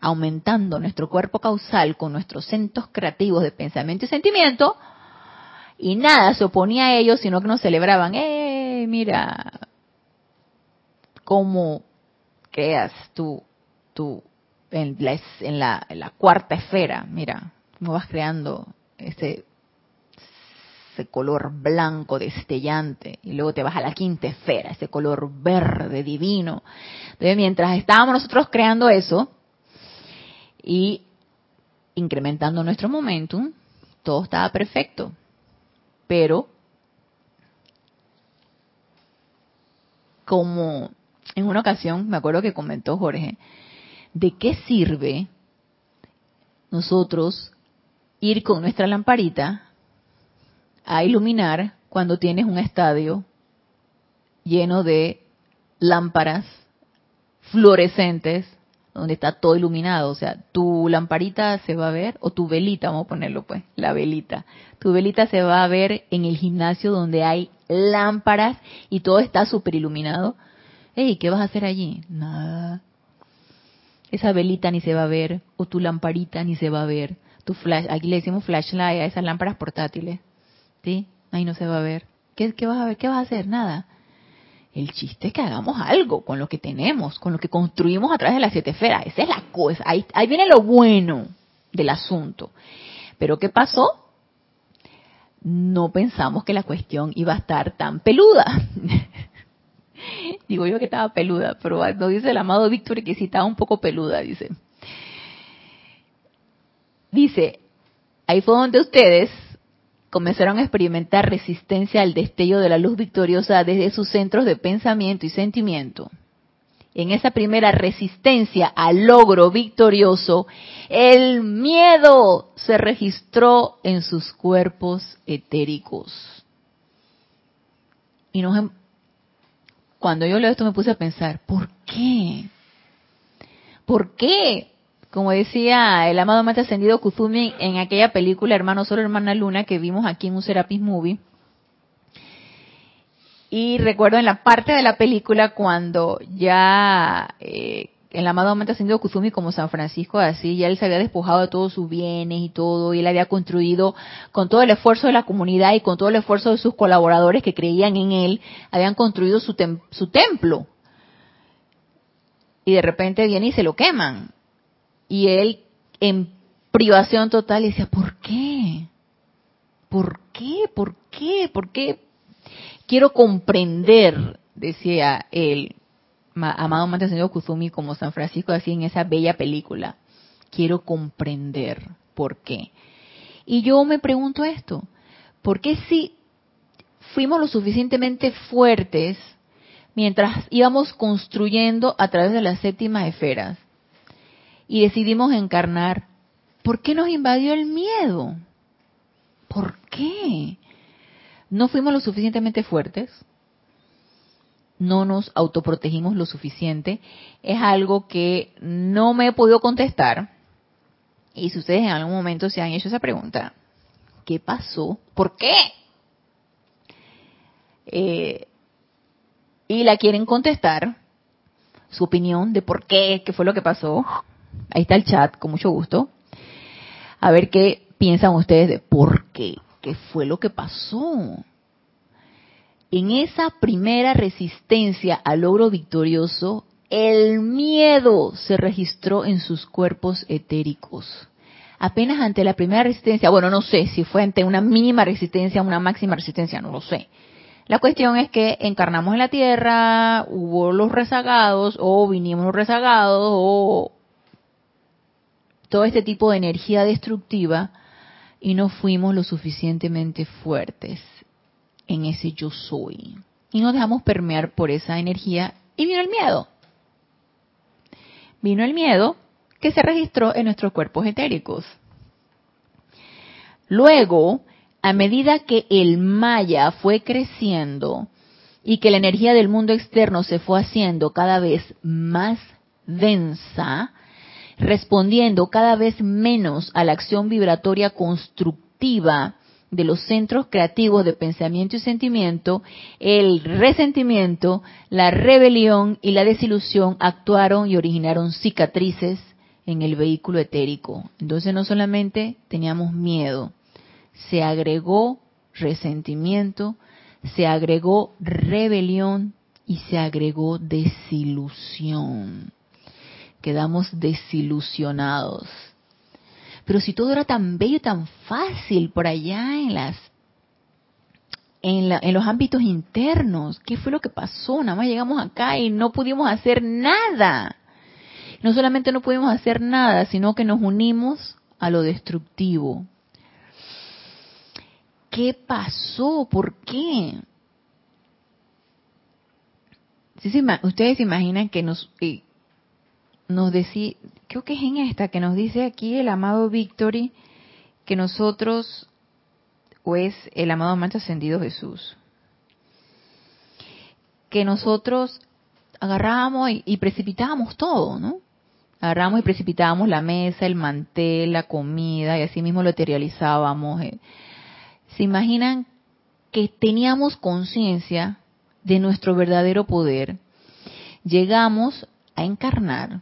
aumentando nuestro cuerpo causal con nuestros centros creativos de pensamiento y sentimiento, y nada se oponía a ellos, sino que nos celebraban, ¡eh, mira, cómo creas tú, tú en la, en en la cuarta esfera, mira, cómo vas creando ese, ese color blanco destellante y luego te vas a la quinta esfera, ese color verde divino. Entonces, mientras estábamos nosotros creando eso y incrementando nuestro momentum, todo estaba perfecto. Pero como en una ocasión, me acuerdo que comentó Jorge, ¿de qué sirve nosotros ir con nuestra lamparita a iluminar cuando tienes un estadio lleno de lámparas fluorescentes donde está todo iluminado, o sea, tu lamparita se va a ver, o tu velita, vamos a ponerlo pues, la velita, tu velita se va a ver en el gimnasio donde hay lámparas y todo está súper iluminado, hey, ¿qué vas a hacer allí? Nada. Esa velita ni se va a ver, o tu lamparita ni se va a ver. Tu flash, aquí le decimos flashlight a esas lámparas portátiles. ¿Sí? Ahí no se va a ver. ¿Qué, ¿Qué vas a ver? ¿Qué vas a hacer? Nada. El chiste es que hagamos algo con lo que tenemos, con lo que construimos a través de las siete esferas. Esa es la cosa. Ahí, ahí viene lo bueno del asunto. Pero ¿qué pasó? No pensamos que la cuestión iba a estar tan peluda. Digo yo que estaba peluda, pero no dice el amado Víctor que sí estaba un poco peluda, dice. Dice, ahí fue donde ustedes comenzaron a experimentar resistencia al destello de la luz victoriosa desde sus centros de pensamiento y sentimiento. En esa primera resistencia al logro victorioso, el miedo se registró en sus cuerpos etéricos. Y nos, em- cuando yo leo esto me puse a pensar, ¿por qué? ¿Por qué? Como decía el amado más ascendido Kuzumi en aquella película Hermano Solo, Hermana Luna que vimos aquí en un Serapis Movie. Y recuerdo en la parte de la película cuando ya eh, el amado momento ascendido Kuzumi como San Francisco así, ya él se había despojado de todos sus bienes y todo, y él había construido con todo el esfuerzo de la comunidad y con todo el esfuerzo de sus colaboradores que creían en él, habían construido su, su templo. Y de repente viene y se lo queman. Y él en privación total decía, ¿por qué? ¿Por qué? ¿Por qué? ¿Por qué? Quiero comprender, decía él, amado Mante Señor Kuzumi como San Francisco así en esa bella película. Quiero comprender por qué. Y yo me pregunto esto, ¿por qué si fuimos lo suficientemente fuertes mientras íbamos construyendo a través de las séptimas esferas y decidimos encarnar, ¿por qué nos invadió el miedo? ¿Por qué? ¿No fuimos lo suficientemente fuertes? No nos autoprotegimos lo suficiente, es algo que no me he podido contestar. Y si ustedes en algún momento se han hecho esa pregunta, ¿qué pasó? ¿Por qué? Eh, y la quieren contestar, su opinión de por qué, qué fue lo que pasó. Ahí está el chat, con mucho gusto. A ver qué piensan ustedes de por qué, qué fue lo que pasó en esa primera resistencia al logro victorioso, el miedo se registró en sus cuerpos etéricos. Apenas ante la primera resistencia, bueno, no sé si fue ante una mínima resistencia, una máxima resistencia, no lo sé. La cuestión es que encarnamos en la tierra, hubo los rezagados, o vinimos los rezagados, o todo este tipo de energía destructiva, y no fuimos lo suficientemente fuertes en ese yo soy. Y nos dejamos permear por esa energía y vino el miedo. Vino el miedo que se registró en nuestros cuerpos etéricos. Luego, a medida que el maya fue creciendo y que la energía del mundo externo se fue haciendo cada vez más densa, respondiendo cada vez menos a la acción vibratoria constructiva de los centros creativos de pensamiento y sentimiento, el resentimiento, la rebelión y la desilusión actuaron y originaron cicatrices en el vehículo etérico. Entonces no solamente teníamos miedo, se agregó resentimiento, se agregó rebelión y se agregó desilusión. Quedamos desilusionados pero si todo era tan bello tan fácil por allá en las en, en, los ámbitos internos, ¿qué fue lo que pasó? Nada más llegamos acá y no pudimos hacer nada. No solamente no pudimos hacer nada, sino que nos unimos a lo destructivo. ¿Qué pasó? ¿Por qué? ustedes se imaginan que nos, eh, nos decía, creo que es en esta que nos dice aquí el amado Victory que nosotros, o es el amado mancha ascendido Jesús, que nosotros agarrábamos y, y todo, ¿no? Agarramos y precipitábamos la mesa, el mantel, la comida y así mismo lo materializábamos. Eh. ¿Se imaginan que teníamos conciencia de nuestro verdadero poder? Llegamos a encarnar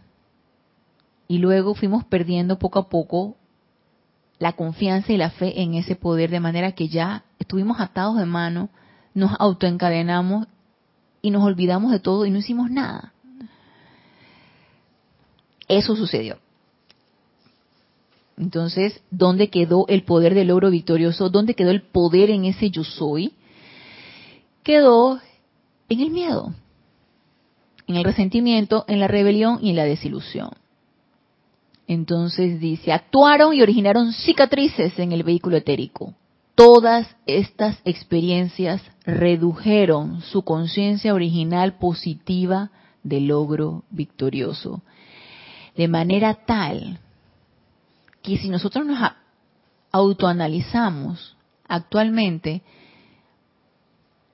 y luego fuimos perdiendo poco a poco la confianza y la fe en ese poder, de manera que ya estuvimos atados de mano, nos autoencadenamos y nos olvidamos de todo y no hicimos nada. Eso sucedió. Entonces, ¿dónde quedó el poder del logro victorioso? ¿Dónde quedó el poder en ese yo soy? Quedó en el miedo, en el resentimiento, en la rebelión y en la desilusión. Entonces dice, actuaron y originaron cicatrices en el vehículo etérico. Todas estas experiencias redujeron su conciencia original positiva de logro victorioso. De manera tal que si nosotros nos autoanalizamos actualmente,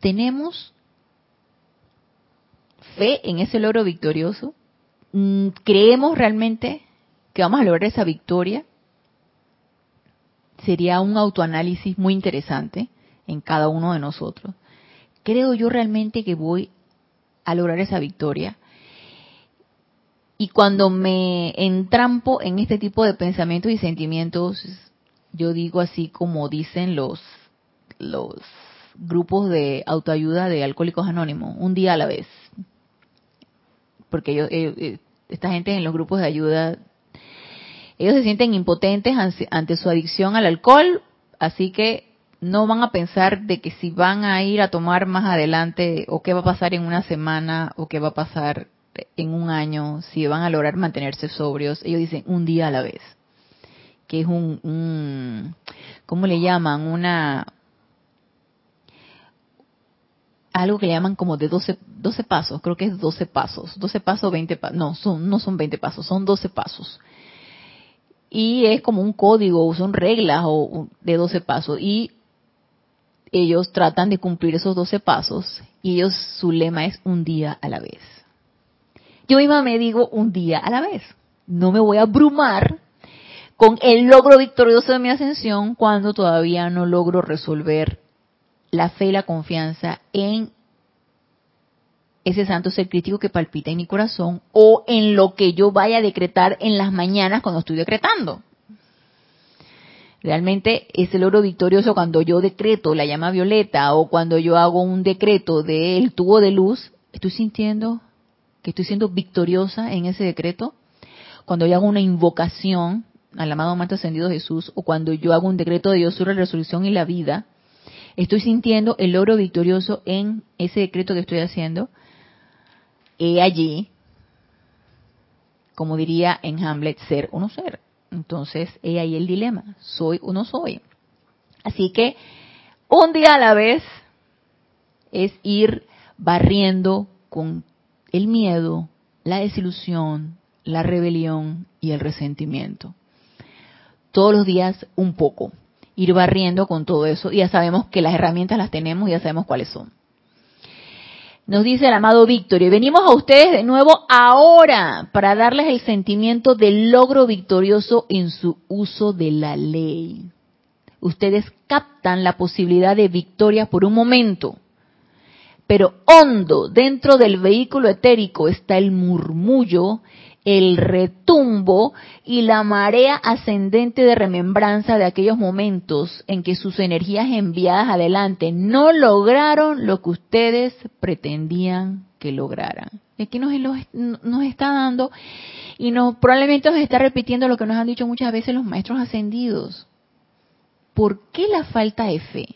tenemos fe en ese logro victorioso, mm, creemos realmente que vamos a lograr esa victoria, sería un autoanálisis muy interesante en cada uno de nosotros. creo yo realmente que voy a lograr esa victoria? Y cuando me entrampo en este tipo de pensamientos y sentimientos, yo digo así como dicen los, los grupos de autoayuda de alcohólicos anónimos, un día a la vez. Porque yo, eh, eh, esta gente en los grupos de ayuda, ellos se sienten impotentes ante su adicción al alcohol, así que no van a pensar de que si van a ir a tomar más adelante o qué va a pasar en una semana o qué va a pasar en un año, si van a lograr mantenerse sobrios, ellos dicen un día a la vez, que es un, un ¿cómo le llaman? Una, algo que le llaman como de 12, 12 pasos, creo que es 12 pasos, 12 pasos, 20 pasos, no, son, no son 20 pasos, son 12 pasos. Y es como un código, son reglas o, de 12 pasos. Y ellos tratan de cumplir esos 12 pasos y ellos, su lema es un día a la vez. Yo misma me digo un día a la vez. No me voy a abrumar con el logro victorioso de mi ascensión cuando todavía no logro resolver la fe y la confianza en ese santo ser crítico que palpita en mi corazón o en lo que yo vaya a decretar en las mañanas cuando estoy decretando. Realmente ese logro victorioso cuando yo decreto la llama violeta o cuando yo hago un decreto del tubo de luz, estoy sintiendo que estoy siendo victoriosa en ese decreto. Cuando yo hago una invocación al amado Maestro Ascendido Jesús o cuando yo hago un decreto de Dios sobre la resolución y la vida, estoy sintiendo el logro victorioso en ese decreto que estoy haciendo. He allí, como diría en Hamlet, ser o no ser. Entonces, he ahí el dilema, soy o no soy. Así que, un día a la vez es ir barriendo con el miedo, la desilusión, la rebelión y el resentimiento. Todos los días un poco ir barriendo con todo eso. Ya sabemos que las herramientas las tenemos y ya sabemos cuáles son. Nos dice el amado Víctor, y venimos a ustedes de nuevo ahora para darles el sentimiento del logro victorioso en su uso de la ley. Ustedes captan la posibilidad de victoria por un momento, pero hondo dentro del vehículo etérico está el murmullo el retumbo y la marea ascendente de remembranza de aquellos momentos en que sus energías enviadas adelante no lograron lo que ustedes pretendían que lograran. Aquí nos, nos está dando y nos, probablemente nos está repitiendo lo que nos han dicho muchas veces los maestros ascendidos. ¿Por qué la falta de fe?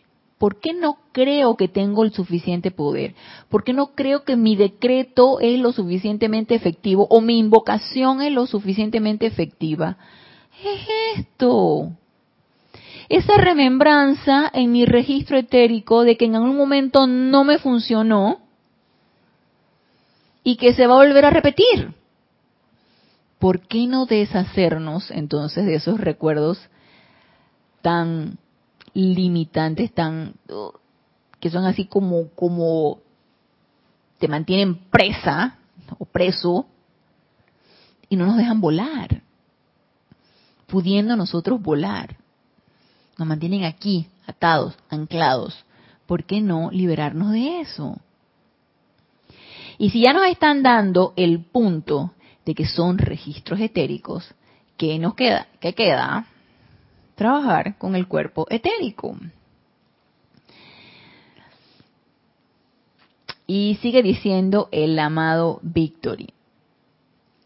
¿Por qué no creo que tengo el suficiente poder? ¿Por qué no creo que mi decreto es lo suficientemente efectivo o mi invocación es lo suficientemente efectiva? Es esto. Esa remembranza en mi registro etérico de que en algún momento no me funcionó y que se va a volver a repetir. ¿Por qué no deshacernos entonces de esos recuerdos tan limitantes tan que son así como como te mantienen presa o preso y no nos dejan volar, pudiendo nosotros volar. Nos mantienen aquí, atados, anclados. ¿Por qué no liberarnos de eso? Y si ya nos están dando el punto de que son registros etéricos, ¿qué nos queda? ¿Qué queda? Trabajar con el cuerpo etérico. Y sigue diciendo el amado Victory.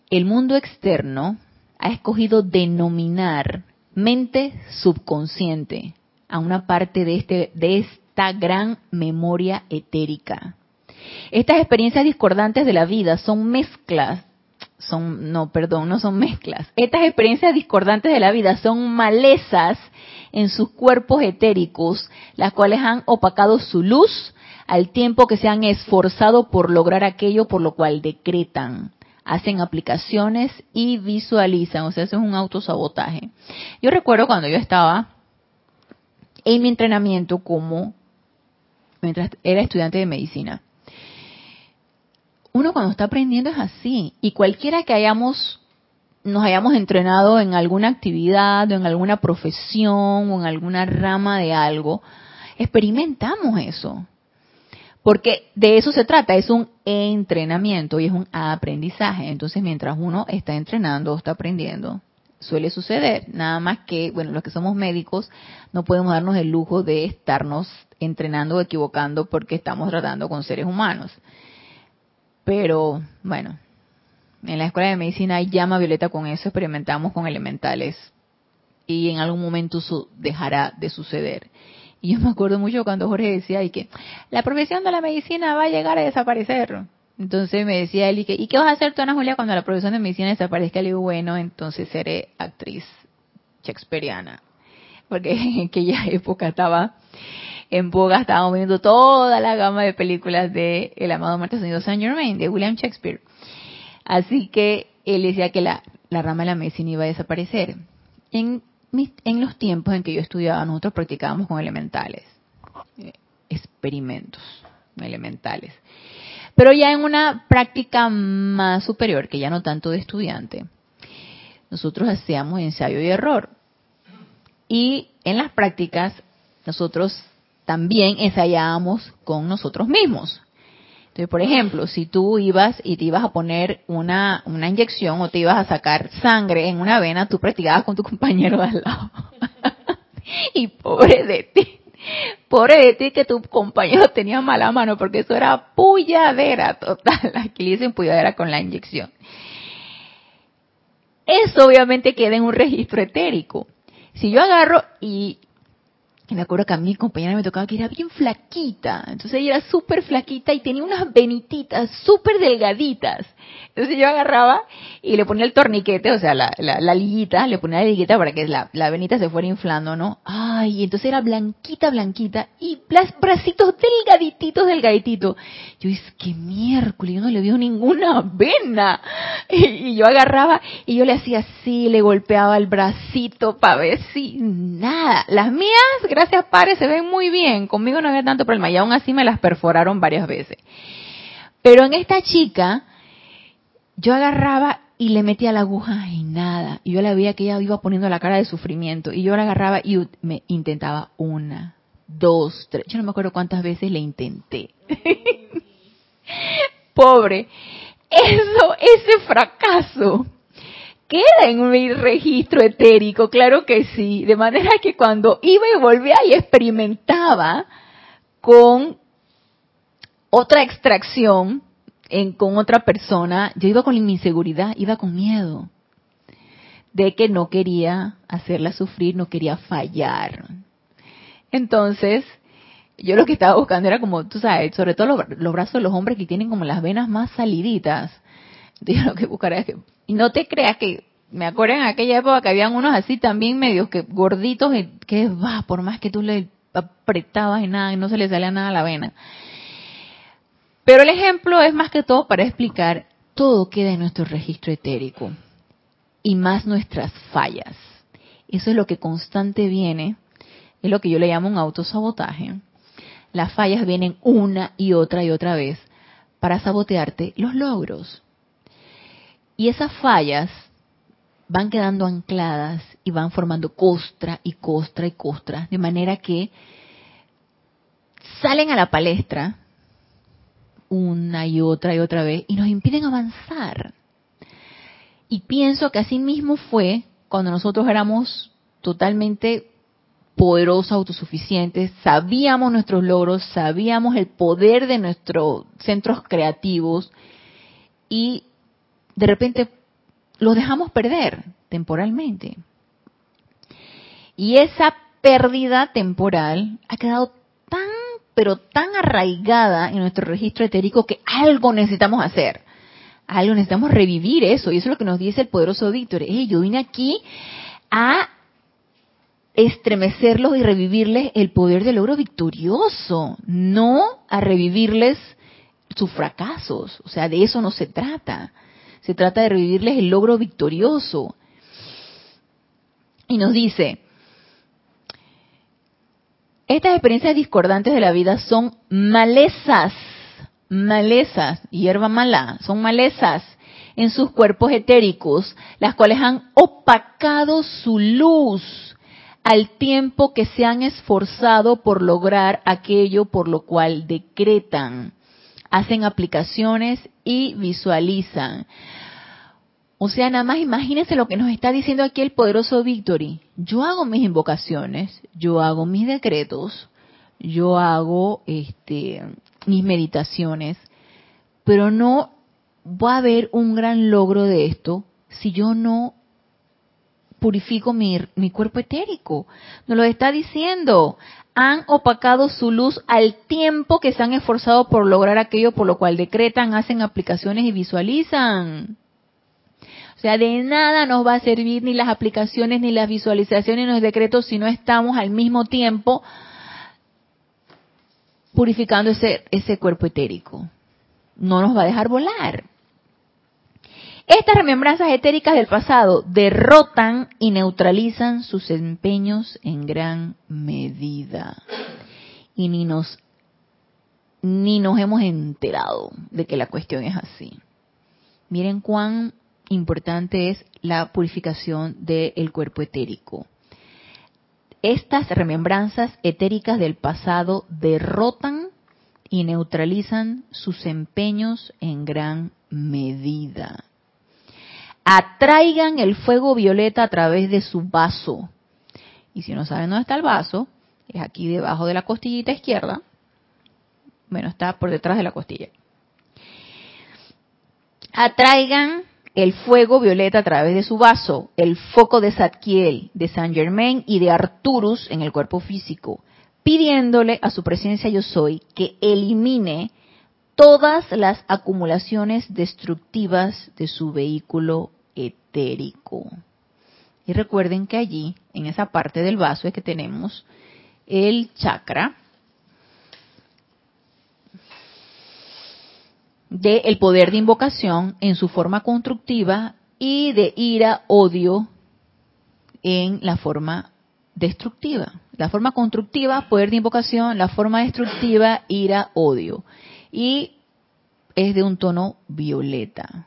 El mundo externo ha escogido denominar mente subconsciente a una parte de, este, de esta gran memoria etérica. Estas experiencias discordantes de la vida son mezclas son, no, perdón, no son mezclas. Estas experiencias discordantes de la vida son malezas en sus cuerpos etéricos, las cuales han opacado su luz al tiempo que se han esforzado por lograr aquello por lo cual decretan, hacen aplicaciones y visualizan, o sea, es un autosabotaje. Yo recuerdo cuando yo estaba en mi entrenamiento como, mientras era estudiante de medicina, uno cuando está aprendiendo es así. Y cualquiera que hayamos, nos hayamos entrenado en alguna actividad, o en alguna profesión, o en alguna rama de algo, experimentamos eso. Porque de eso se trata, es un entrenamiento y es un aprendizaje. Entonces, mientras uno está entrenando o está aprendiendo, suele suceder. Nada más que, bueno, los que somos médicos no podemos darnos el lujo de estarnos entrenando o equivocando porque estamos tratando con seres humanos. Pero, bueno, en la escuela de medicina hay llama violeta con eso, experimentamos con elementales y en algún momento eso dejará de suceder. Y yo me acuerdo mucho cuando Jorge decía y que la profesión de la medicina va a llegar a desaparecer. Entonces me decía él, ¿y qué, ¿y qué vas a hacer tú, Ana Julia, cuando la profesión de medicina desaparezca? Le digo, bueno, entonces seré actriz shakespeariana. Porque en aquella época estaba en boga, estábamos viendo toda la gama de películas de El amado Marta Sonido Saint Germain, de William Shakespeare. Así que él decía que la, la rama de la medicina iba a desaparecer. En, en los tiempos en que yo estudiaba, nosotros practicábamos con elementales, eh, experimentos elementales. Pero ya en una práctica más superior, que ya no tanto de estudiante, nosotros hacíamos ensayo y error. Y en las prácticas nosotros también ensayábamos con nosotros mismos. Entonces, por ejemplo, si tú ibas y te ibas a poner una, una inyección o te ibas a sacar sangre en una vena, tú practicabas con tu compañero de al lado. y pobre de ti, pobre de ti que tu compañero tenía mala mano, porque eso era puyadera total. Aquí le dicen puyadera con la inyección. Eso obviamente queda en un registro etérico. Si yo agarro y y me acuerdo que a mi compañera me tocaba que era bien flaquita. Entonces ella era súper flaquita y tenía unas venititas súper delgaditas. Entonces yo agarraba y le ponía el torniquete, o sea, la, la, liguita, le ponía la liguita para que la, la, venita se fuera inflando, ¿no? Ay, entonces era blanquita, blanquita y las bracitos delgadititos, delgadititos. Yo dije, qué miércoles, yo no le veo ninguna vena. Y, yo agarraba y yo le hacía así, le golpeaba el bracito para ver si nada. Las mías, gracias padre, se ven muy bien. Conmigo no había tanto problema y aún así me las perforaron varias veces. Pero en esta chica, yo agarraba y le metía la aguja y nada. Y yo la veía que ella iba poniendo la cara de sufrimiento. Y yo la agarraba y me intentaba una, dos, tres. Yo no me acuerdo cuántas veces le intenté. Pobre. Eso, ese fracaso queda en mi registro etérico, claro que sí, de manera que cuando iba y volvía y experimentaba con otra extracción con otra persona, yo iba con mi inseguridad, iba con miedo de que no quería hacerla sufrir, no quería fallar. Entonces, yo lo que estaba buscando era como, tú sabes, sobre todo los brazos de los hombres que tienen como las venas más saliditas. Que buscaría es que y no te creas que, me acuerdo en aquella época que habían unos así también medios que gorditos, que va, por más que tú le apretabas y nada, y no se le salía nada a la vena. Pero el ejemplo es más que todo para explicar, todo queda en nuestro registro etérico y más nuestras fallas. Eso es lo que constante viene, es lo que yo le llamo un autosabotaje. Las fallas vienen una y otra y otra vez para sabotearte los logros. Y esas fallas van quedando ancladas y van formando costra y costra y costra, de manera que salen a la palestra una y otra y otra vez y nos impiden avanzar. Y pienso que así mismo fue cuando nosotros éramos totalmente poderosos, autosuficientes, sabíamos nuestros logros, sabíamos el poder de nuestros centros creativos y de repente lo dejamos perder temporalmente. Y esa pérdida temporal ha quedado tan, pero tan arraigada en nuestro registro etérico que algo necesitamos hacer. Algo necesitamos revivir eso. Y eso es lo que nos dice el poderoso Víctor. yo vine aquí a estremecerlos y revivirles el poder del logro victorioso, no a revivirles sus fracasos. O sea, de eso no se trata. Se trata de revivirles el logro victorioso. Y nos dice, estas experiencias discordantes de la vida son malezas, malezas, hierba mala, son malezas en sus cuerpos etéricos, las cuales han opacado su luz, al tiempo que se han esforzado por lograr aquello por lo cual decretan, hacen aplicaciones y visualizan. O sea, nada más imagínense lo que nos está diciendo aquí el poderoso Victory. Yo hago mis invocaciones, yo hago mis decretos, yo hago este, mis meditaciones, pero no va a haber un gran logro de esto si yo no purifico mi, mi cuerpo etérico. Nos lo está diciendo. Han opacado su luz al tiempo que se han esforzado por lograr aquello por lo cual decretan, hacen aplicaciones y visualizan. O sea, de nada nos va a servir ni las aplicaciones, ni las visualizaciones, ni los decretos si no estamos al mismo tiempo purificando ese, ese cuerpo etérico. No nos va a dejar volar. Estas remembranzas etéricas del pasado derrotan y neutralizan sus empeños en gran medida. Y ni nos, ni nos hemos enterado de que la cuestión es así. Miren cuán importante es la purificación del cuerpo etérico. Estas remembranzas etéricas del pasado derrotan y neutralizan sus empeños en gran medida atraigan el fuego violeta a través de su vaso. Y si no saben dónde está el vaso, es aquí debajo de la costillita izquierda. Bueno, está por detrás de la costilla. Atraigan el fuego violeta a través de su vaso, el foco de Zadkiel, de Saint Germain y de Arturus en el cuerpo físico, pidiéndole a su presencia yo soy que elimine todas las acumulaciones destructivas de su vehículo etérico. Y recuerden que allí, en esa parte del vaso, es que tenemos el chakra del el poder de invocación en su forma constructiva y de ira, odio en la forma destructiva. La forma constructiva, poder de invocación, la forma destructiva, ira, odio. Y es de un tono violeta.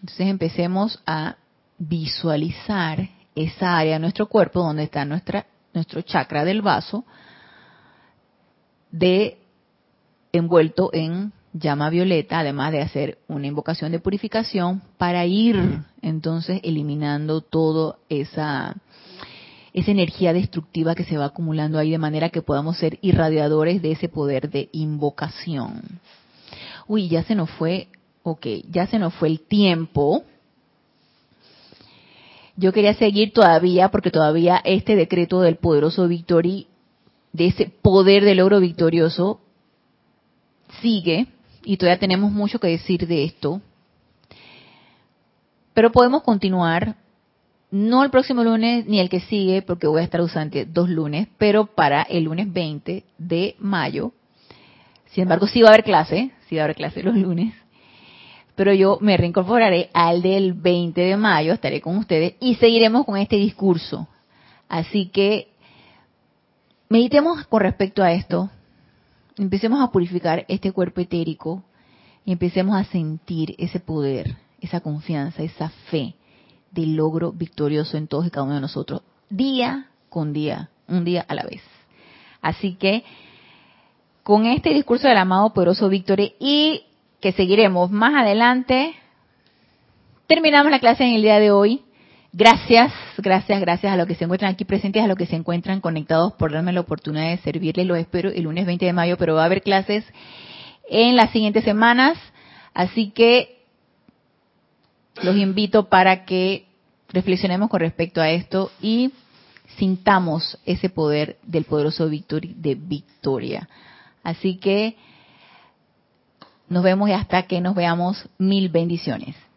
Entonces empecemos a visualizar esa área de nuestro cuerpo donde está nuestra, nuestro chakra del vaso de envuelto en llama violeta, además de hacer una invocación de purificación para ir entonces eliminando toda esa esa energía destructiva que se va acumulando ahí de manera que podamos ser irradiadores de ese poder de invocación. Uy, ya se nos fue ok, ya se nos fue el tiempo. Yo quería seguir todavía, porque todavía este decreto del poderoso Victory, de ese poder del logro victorioso, sigue, y todavía tenemos mucho que decir de esto. Pero podemos continuar, no el próximo lunes ni el que sigue, porque voy a estar usando dos lunes, pero para el lunes 20 de mayo. Sin embargo, sí va a haber clase, sí va a haber clase los lunes pero yo me reincorporaré al del 20 de mayo, estaré con ustedes y seguiremos con este discurso. Así que meditemos con respecto a esto, empecemos a purificar este cuerpo etérico y empecemos a sentir ese poder, esa confianza, esa fe del logro victorioso en todos y cada uno de nosotros, día con día, un día a la vez. Así que con este discurso del amado poderoso Víctor y que seguiremos más adelante. Terminamos la clase en el día de hoy. Gracias, gracias, gracias a los que se encuentran aquí presentes, a los que se encuentran conectados por darme la oportunidad de servirles. Los espero el lunes 20 de mayo, pero va a haber clases en las siguientes semanas. Así que los invito para que reflexionemos con respecto a esto y sintamos ese poder del poderoso de victoria. Así que nos vemos y hasta que nos veamos. Mil bendiciones.